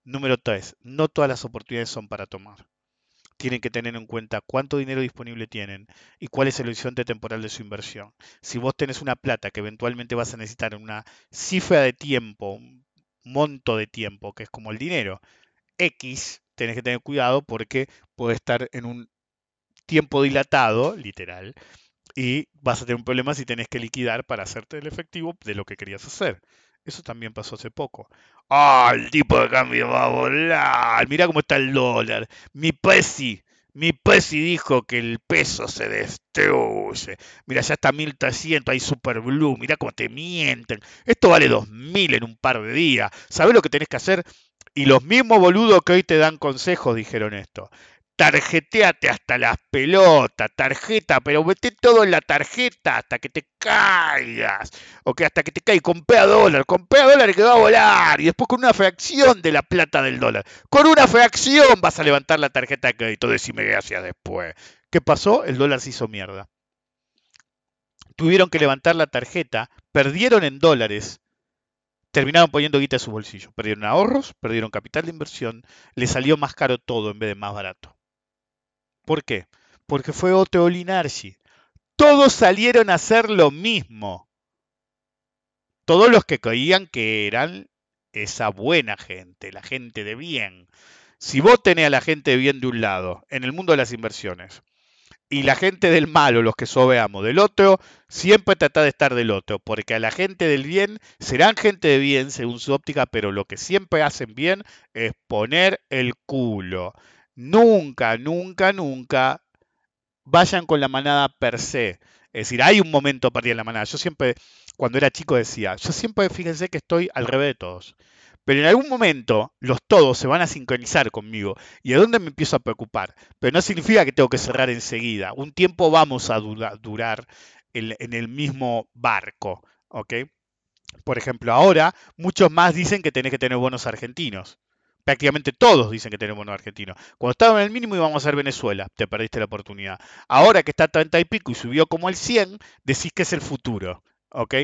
Número 3. No todas las oportunidades son para tomar. Tienen que tener en cuenta cuánto dinero disponible tienen y cuál es el horizonte temporal de su inversión. Si vos tenés una plata que eventualmente vas a necesitar una cifra de tiempo, un monto de tiempo, que es como el dinero, X, tenés que tener cuidado porque puede estar en un tiempo dilatado, literal, y vas a tener un problema si tenés que liquidar para hacerte el efectivo de lo que querías hacer. Eso también pasó hace poco. ¡Ah, el tipo de cambio va a volar! Mira cómo está el dólar. Mi Pesi, mi Pesi dijo que el peso se destruye. Mira, ya está 1300, hay Super Blue. Mira cómo te mienten. Esto vale 2000 en un par de días. ¿Sabes lo que tenés que hacer? Y los mismos boludos que hoy te dan consejos dijeron esto. Tarjeteate hasta las pelotas, tarjeta, pero mete todo en la tarjeta hasta que te caigas, o que hasta que te caigas, compé a dólar, compé a dólar que va a volar, y después con una fracción de la plata del dólar, con una fracción vas a levantar la tarjeta de crédito, decime hacías después. ¿Qué pasó? El dólar se hizo mierda. Tuvieron que levantar la tarjeta, perdieron en dólares, terminaron poniendo guita en su bolsillo. Perdieron ahorros, perdieron capital de inversión, les salió más caro todo en vez de más barato. ¿Por qué? Porque fue Otto Linarchi. Todos salieron a hacer lo mismo. Todos los que creían que eran esa buena gente, la gente de bien. Si vos tenés a la gente de bien de un lado, en el mundo de las inversiones, y la gente del malo, los que sobeamos del otro, siempre trata de estar del otro, porque a la gente del bien serán gente de bien según su óptica, pero lo que siempre hacen bien es poner el culo nunca, nunca, nunca vayan con la manada per se. Es decir, hay un momento para ir a la manada. Yo siempre, cuando era chico, decía, yo siempre fíjense que estoy al revés de todos. Pero en algún momento los todos se van a sincronizar conmigo. ¿Y a dónde me empiezo a preocupar? Pero no significa que tengo que cerrar enseguida. Un tiempo vamos a durar en, el mismo barco. ¿Ok? Por ejemplo, ahora muchos más dicen que tenés que tener buenos argentinos prácticamente todos dicen que tenemos un argentino. Cuando estaba en el mínimo íbamos a ser Venezuela, te perdiste la oportunidad. Ahora que está a 30 y pico y subió como el 100, decís que es el futuro. ¿Ok?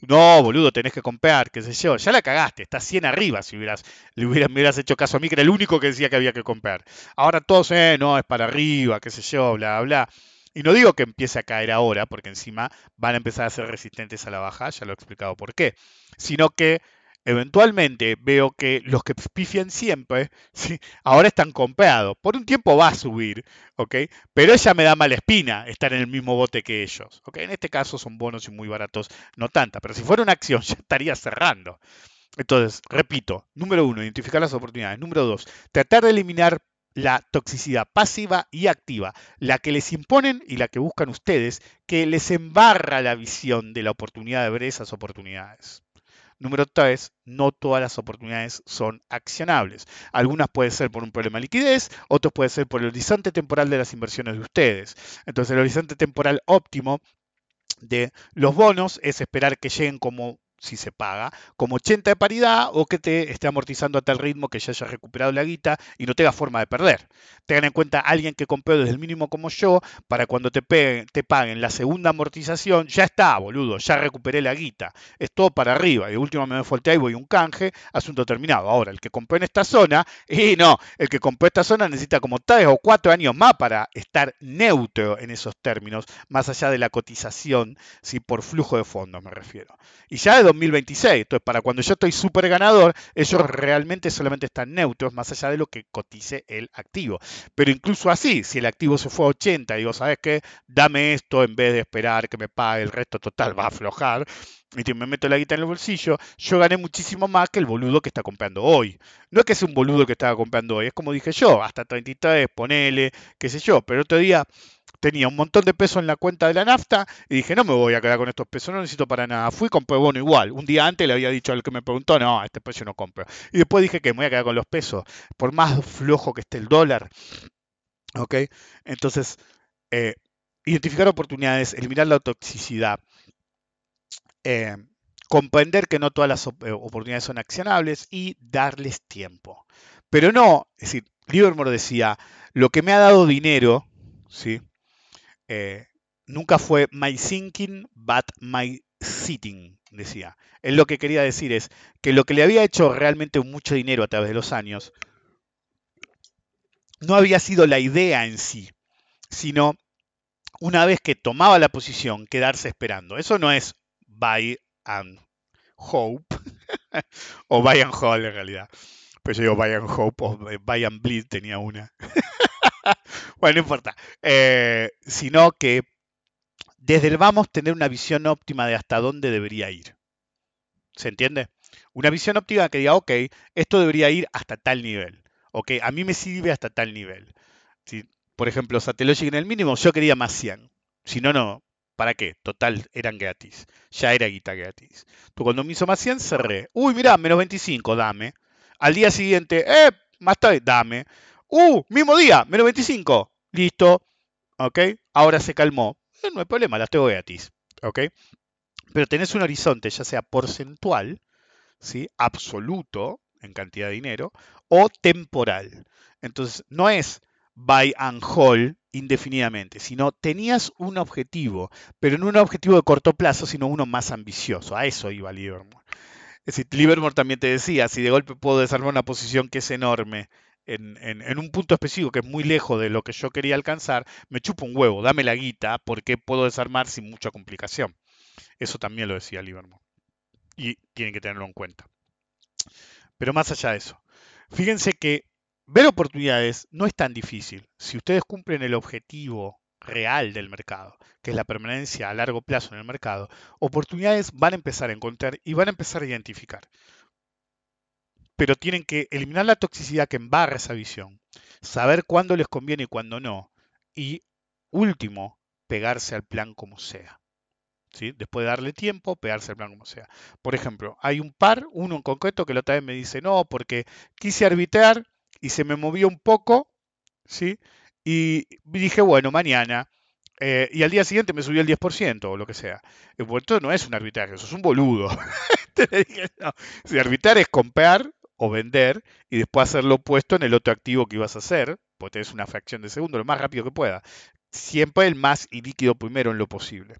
No, boludo, tenés que comprar, qué sé yo. Ya la cagaste, está 100 arriba si hubieras, le hubieras, me hecho caso a mí, que era el único que decía que había que comprar. Ahora todos, eh, no, es para arriba, qué sé yo, bla, bla. Y no digo que empiece a caer ahora, porque encima van a empezar a ser resistentes a la baja, ya lo he explicado por qué, sino que eventualmente veo que los que pifian siempre, *laughs* ahora están comprados. Por un tiempo va a subir, ¿ok? Pero ella me da mala espina estar en el mismo bote que ellos, ¿ok? En este caso son bonos y muy baratos, no tanta, pero si fuera una acción *laughs* ya estaría cerrando. Entonces, repito, número uno, identificar las oportunidades. Número dos, tratar de eliminar la toxicidad pasiva y activa, la que les imponen y la que buscan ustedes, que les embarra la visión de la oportunidad de ver esas oportunidades. Número tres, no todas las oportunidades son accionables. Algunas pueden ser por un problema de liquidez, otros pueden ser por el horizonte temporal de las inversiones de ustedes. Entonces el horizonte temporal óptimo de los bonos es esperar que lleguen como si se paga, como 80 de paridad o que te esté amortizando a tal ritmo que ya haya recuperado la guita y no tenga forma de perder. Tengan en cuenta alguien que compró desde el mínimo como yo, para cuando te, te paguen la segunda amortización, ya está, boludo, ya recuperé la guita. Es todo para arriba. Y de última me volteé y voy un canje, asunto terminado. Ahora, el que compró en esta zona, *laughs* y no, el que compró esta zona necesita como 3 o 4 años más para estar neutro en esos términos, más allá de la cotización, si por flujo de fondos me refiero. Y ya de 2026. Entonces, para cuando yo estoy súper ganador, ellos realmente solamente están neutros, más allá de lo que cotice el activo. Pero incluso así, si el activo se fue a 80, digo, ¿sabes qué? Dame esto en vez de esperar que me pague el resto total, va a aflojar. Y me meto la guita en el bolsillo, yo gané muchísimo más que el boludo que está comprando hoy. No es que sea un boludo que estaba comprando hoy, es como dije yo, hasta 33, ponele, qué sé yo, pero otro día tenía un montón de pesos en la cuenta de la nafta y dije, no me voy a quedar con estos pesos, no necesito para nada. Fui y compré bono igual. Un día antes le había dicho al que me preguntó, no, a este precio no compro. Y después dije que me voy a quedar con los pesos, por más flojo que esté el dólar. ¿Ok? Entonces, eh, identificar oportunidades, eliminar la toxicidad. Eh, comprender que no todas las eh, oportunidades son accionables y darles tiempo. Pero no, es decir, Livermore decía, lo que me ha dado dinero, ¿sí? Eh, nunca fue my thinking, but my sitting, decía. Él lo que quería decir es que lo que le había hecho realmente mucho dinero a través de los años no había sido la idea en sí, sino una vez que tomaba la posición, quedarse esperando. Eso no es buy and hope, *laughs* o buy and hold en realidad. Pues yo digo buy and hope o buy and bleed tenía una. *laughs* bueno, no importa. Eh, sino que desde el vamos tener una visión óptima de hasta dónde debería ir. ¿Se entiende? Una visión óptima que diga, ok, esto debería ir hasta tal nivel. Ok, a mí me sirve hasta tal nivel. Si, por ejemplo, Satellogic en el mínimo, yo quería más 100. Si no, no. ¿Para qué? Total, eran gratis. Ya era guita gratis. Tú cuando me hizo más 100, cerré. Uy, mirá, menos 25, dame. Al día siguiente, eh, más tarde, dame ¡Uh! Mismo día, menos 25. Listo. ¿Ok? Ahora se calmó. Eh, no hay problema, las tengo gratis. ¿Ok? Pero tenés un horizonte, ya sea porcentual, ¿sí? absoluto en cantidad de dinero, o temporal. Entonces, no es buy and hold indefinidamente, sino tenías un objetivo, pero no un objetivo de corto plazo, sino uno más ambicioso. A eso iba Livermore. Es decir, Livermore también te decía, si de golpe puedo desarmar una posición que es enorme en, un punto específico que es muy lejos de lo que yo quería alcanzar, me chupo un huevo, dame la guita, porque puedo desarmar sin mucha complicación. Eso también lo decía Livermore. Y tienen que tenerlo en cuenta. Pero más allá de eso, fíjense que ver oportunidades no es tan difícil. Si ustedes cumplen el objetivo real del mercado, que es la permanencia a largo plazo en el mercado, oportunidades van a empezar a encontrar y van a empezar a identificar. Pero tienen que eliminar la toxicidad que embarra esa visión, saber cuándo les conviene y cuándo no, y último, pegarse al plan como sea. ¿Sí? Después de darle tiempo, pegarse al plan como sea. Por ejemplo, hay un par, uno en concreto que la otra vez me dice, no, porque quise arbitrar y se me movió un poco, ¿sí? Y dije, bueno, mañana. Eh, y al día siguiente me subió el 10% o lo que sea. El vuelto no es un arbitraje, eso es un boludo. *laughs* Si arbitrar es comprar o vender y después hacer lo opuesto en el otro activo que ibas a hacer, porque tenés una fracción de segundo, lo más rápido que pueda. Siempre el más líquido primero en lo posible.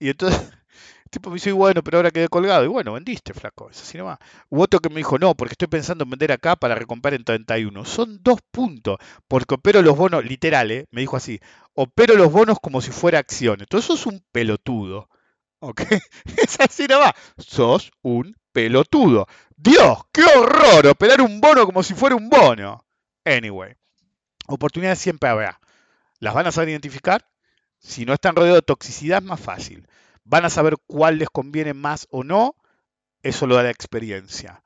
Y entonces *laughs* tipo me dice, bueno, pero ahora quedé colgado. Y bueno, vendiste, flaco, es así nomás. Hubo otro que me dijo, no, porque estoy pensando en vender acá para recomprar en 31. Son dos puntos, porque opero los bonos, literal, ¿eh? me dijo así, opero los bonos como si fuera acción. Entonces sos un pelotudo. ¿Ok? *laughs* Es así nomás. Sos un pelotudo. Dios, qué horror operar un bono como si fuera un bono. Anyway, oportunidades siempre habrá. ¿Las van a saber identificar? Si no están rodeados de toxicidad es más fácil. Van a saber cuál les conviene más o no, eso lo da la experiencia.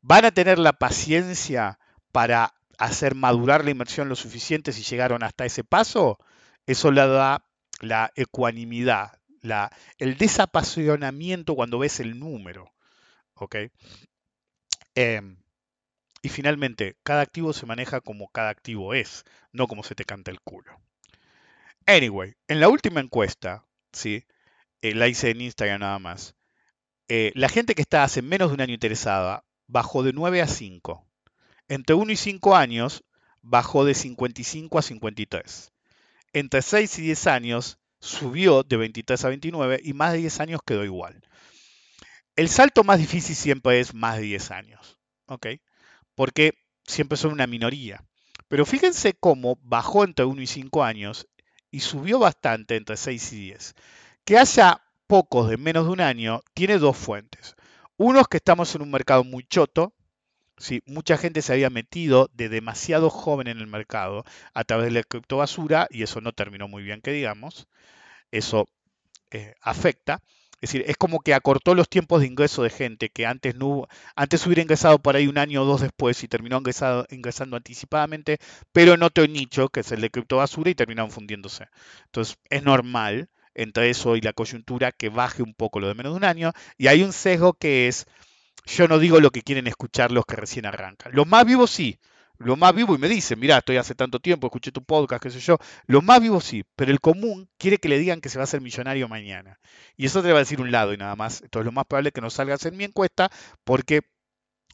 Van a tener la paciencia para hacer madurar la inversión lo suficiente si llegaron hasta ese paso, eso le da la ecuanimidad, la, el desapasionamiento cuando ves el número. ¿ok? Em, y finalmente, cada activo se maneja como cada activo es, no como se te canta el culo. Anyway, en la última encuesta, ¿sí? Eh, la hice en Instagram nada más. Eh, la gente que está hace menos de un año interesada bajó de 9 a 5. Entre 1 y 5 años bajó de 55 a 53. Entre 6 y 10 años subió de 23 a 29 y más de 10 años quedó igual. El salto más difícil siempre es más de 10 años, ¿ok? Porque siempre son una minoría. Pero fíjense cómo bajó entre 1 y 5 años y subió bastante entre 6 y 10. Que haya pocos de menos de un año tiene dos fuentes. Uno es que estamos en un mercado muy choto, ¿sí? mucha gente se había metido de demasiado joven en el mercado a través de la criptobasura y eso no terminó muy bien, que digamos. Eso eh, afecta. Es decir, es como que acortó los tiempos de ingreso de gente que antes no antes hubiera ingresado por ahí un año o dos después y terminó ingresando anticipadamente, pero en otro nicho, que es el de criptobasura, y terminaron fundiéndose. Entonces, es normal entre eso y la coyuntura que baje un poco lo de menos de un año. Y hay un sesgo que es, yo no digo lo que quieren escuchar los que recién arrancan. Los más vivos sí. Los más vivos y me dicen, mira, estoy hace tanto tiempo, escuché tu podcast, qué sé yo. Los más vivos sí, pero el común quiere que le digan que se va a hacer millonario mañana. Y eso te va a decir un lado y nada más. Entonces lo más probable es que no salgas en mi encuesta porque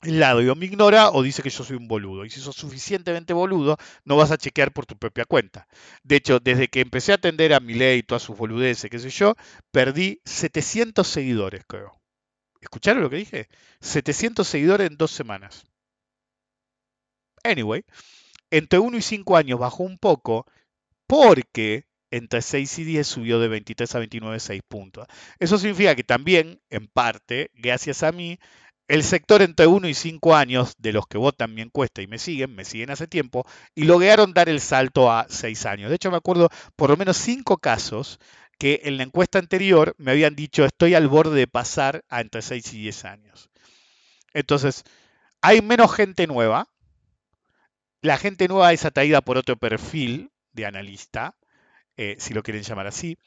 el lado o me ignora o dice que yo soy un boludo. Y si sos suficientemente boludo, no vas a chequear por tu propia cuenta. De hecho, desde que empecé a atender a mi ley y todas sus boludeces, qué sé yo, perdí 700 seguidores, creo. ¿Escucharon lo que dije? 700 seguidores en dos semanas. Anyway, entre 1 y 5 años bajó un poco porque entre 6 y 10 subió de 23 a 29, 6 puntos. Eso significa que también, en parte, gracias a mí, el sector entre 1 y 5 años, de los que votan mi encuesta y me siguen, me siguen hace tiempo, y lograron dar el salto a 6 años. De hecho, me acuerdo por lo menos 5 casos que en la encuesta anterior me habían dicho estoy al borde de pasar a entre 6 y 10 años. Entonces, hay menos gente nueva. La gente nueva es atraída por otro perfil de analista, eh, si lo quieren llamar así.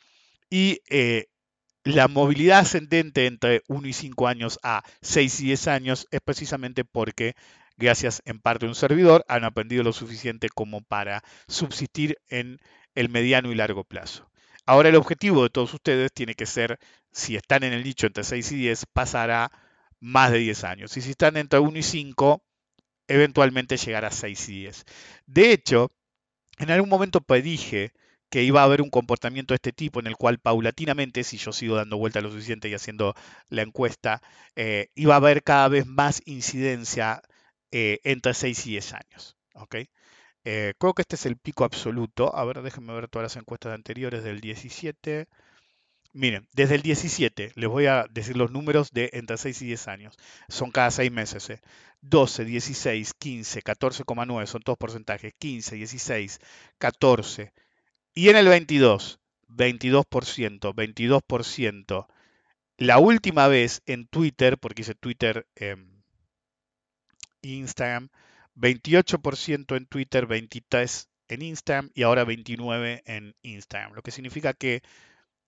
Y eh, la movilidad ascendente entre 1 y 5 años a 6 y 10 años es precisamente porque gracias en parte a un servidor, han aprendido lo suficiente como para subsistir en el mediano y largo plazo. Ahora el objetivo de todos ustedes tiene que ser, si están en el nicho entre 6 y 10, pasar a más de 10 años. Y si están entre 1 y 5, eventualmente llegar a 6 y 10. De hecho, en algún momento predije que iba a haber un comportamiento de este tipo en el cual paulatinamente, si yo sigo dando vuelta lo suficiente y haciendo la encuesta, eh, iba a haber cada vez más incidencia eh, entre 6 y 10 años. Eh, creo que este es el pico absoluto. A ver, déjenme ver todas las encuestas anteriores del 17. Miren, desde el 17, les voy a decir los números de entre 6 y 10 años. Son cada 6 meses. 12, 16, 15, 14,9 son todos porcentajes. 15, 16, 14. Y en el 22, 22%, 22%. La última vez en Twitter, porque hice Twitter, eh, Instagram, 28% en Twitter, 23% en Instagram y ahora 29% en Instagram. Lo que significa que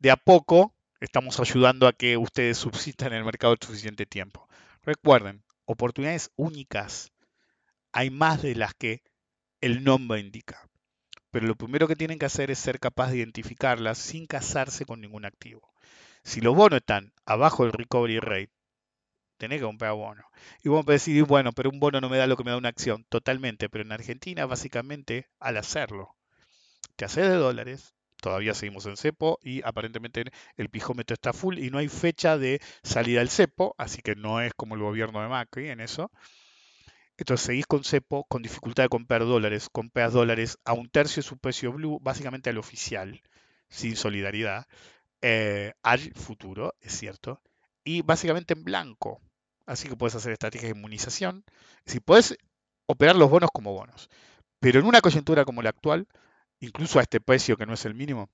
de a poco estamos ayudando a que ustedes subsistan en el mercado el suficiente tiempo. Recuerden, oportunidades únicas hay más de las que el nombre indica. Pero lo primero que tienen que hacer es ser capaz de identificarlas sin casarse con ningún activo. Si los bonos están abajo del recovery rate, tenés que comprar bono. Y vos podés decir, bueno, pero un bono no me da lo que me da una acción. Totalmente, pero en Argentina, básicamente, al hacerlo, te haces de dólares, todavía seguimos en cepo y aparentemente el pijómetro está full y no hay fecha de salida del cepo, así que no es como el gobierno de Macri en eso. Entonces seguís con cepo, con dificultad de comprar dólares, compras dólares a un tercio de su precio blue, básicamente al oficial, sin solidaridad, eh, al futuro, es cierto, y básicamente en blanco. Así que puedes hacer estrategias de inmunización. Si puedes operar los bonos como bonos. Pero en una coyuntura como la actual, incluso a este precio que no es el mínimo,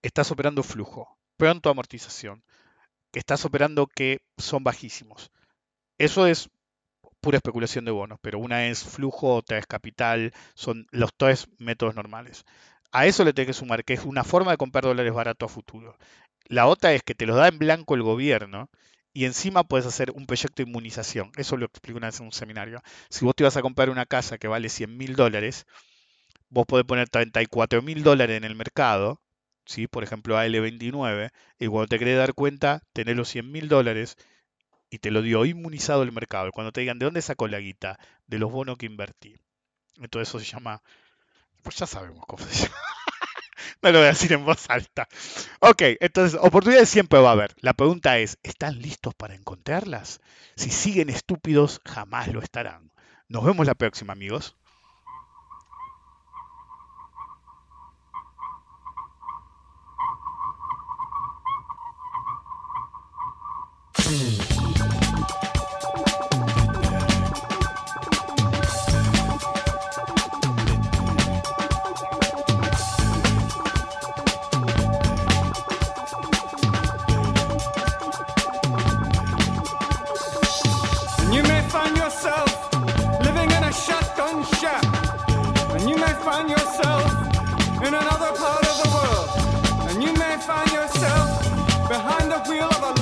estás operando flujo, pronto amortización, estás operando que son bajísimos. Eso es pura especulación de bonos, pero una es flujo, otra es capital, son los tres métodos normales. A eso le tengo que sumar que es una forma de comprar dólares barato a futuro. La otra es que te los da en blanco el gobierno y encima puedes hacer un proyecto de inmunización. Eso lo explico una vez en un seminario. Si vos te ibas a comprar una casa que vale 100 mil dólares, vos podés poner 34 mil dólares en el mercado, ¿sí? por ejemplo AL29, y cuando te querés dar cuenta, tenés los 100 mil dólares y te lo dio inmunizado el mercado. Y cuando te digan, ¿de dónde sacó la guita? De los bonos que invertí. Entonces eso se llama, pues ya sabemos cómo se llama. *laughs* no lo voy a decir en voz alta. Ok, entonces oportunidades siempre va a haber. La pregunta es, ¿están listos para encontrarlas? Si siguen estúpidos, jamás lo estarán. Nos vemos la próxima, amigos. In a shotgun shack. And you may find yourself in another part of the world. And you may find yourself behind the wheel of a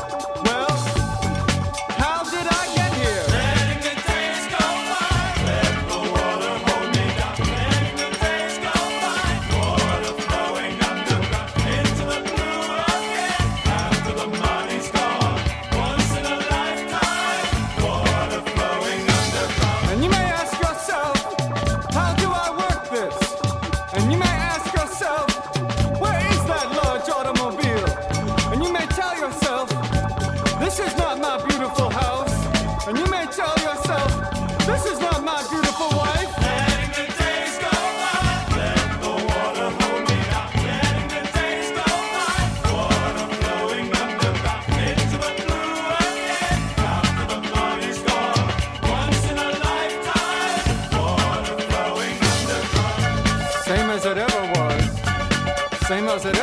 how's it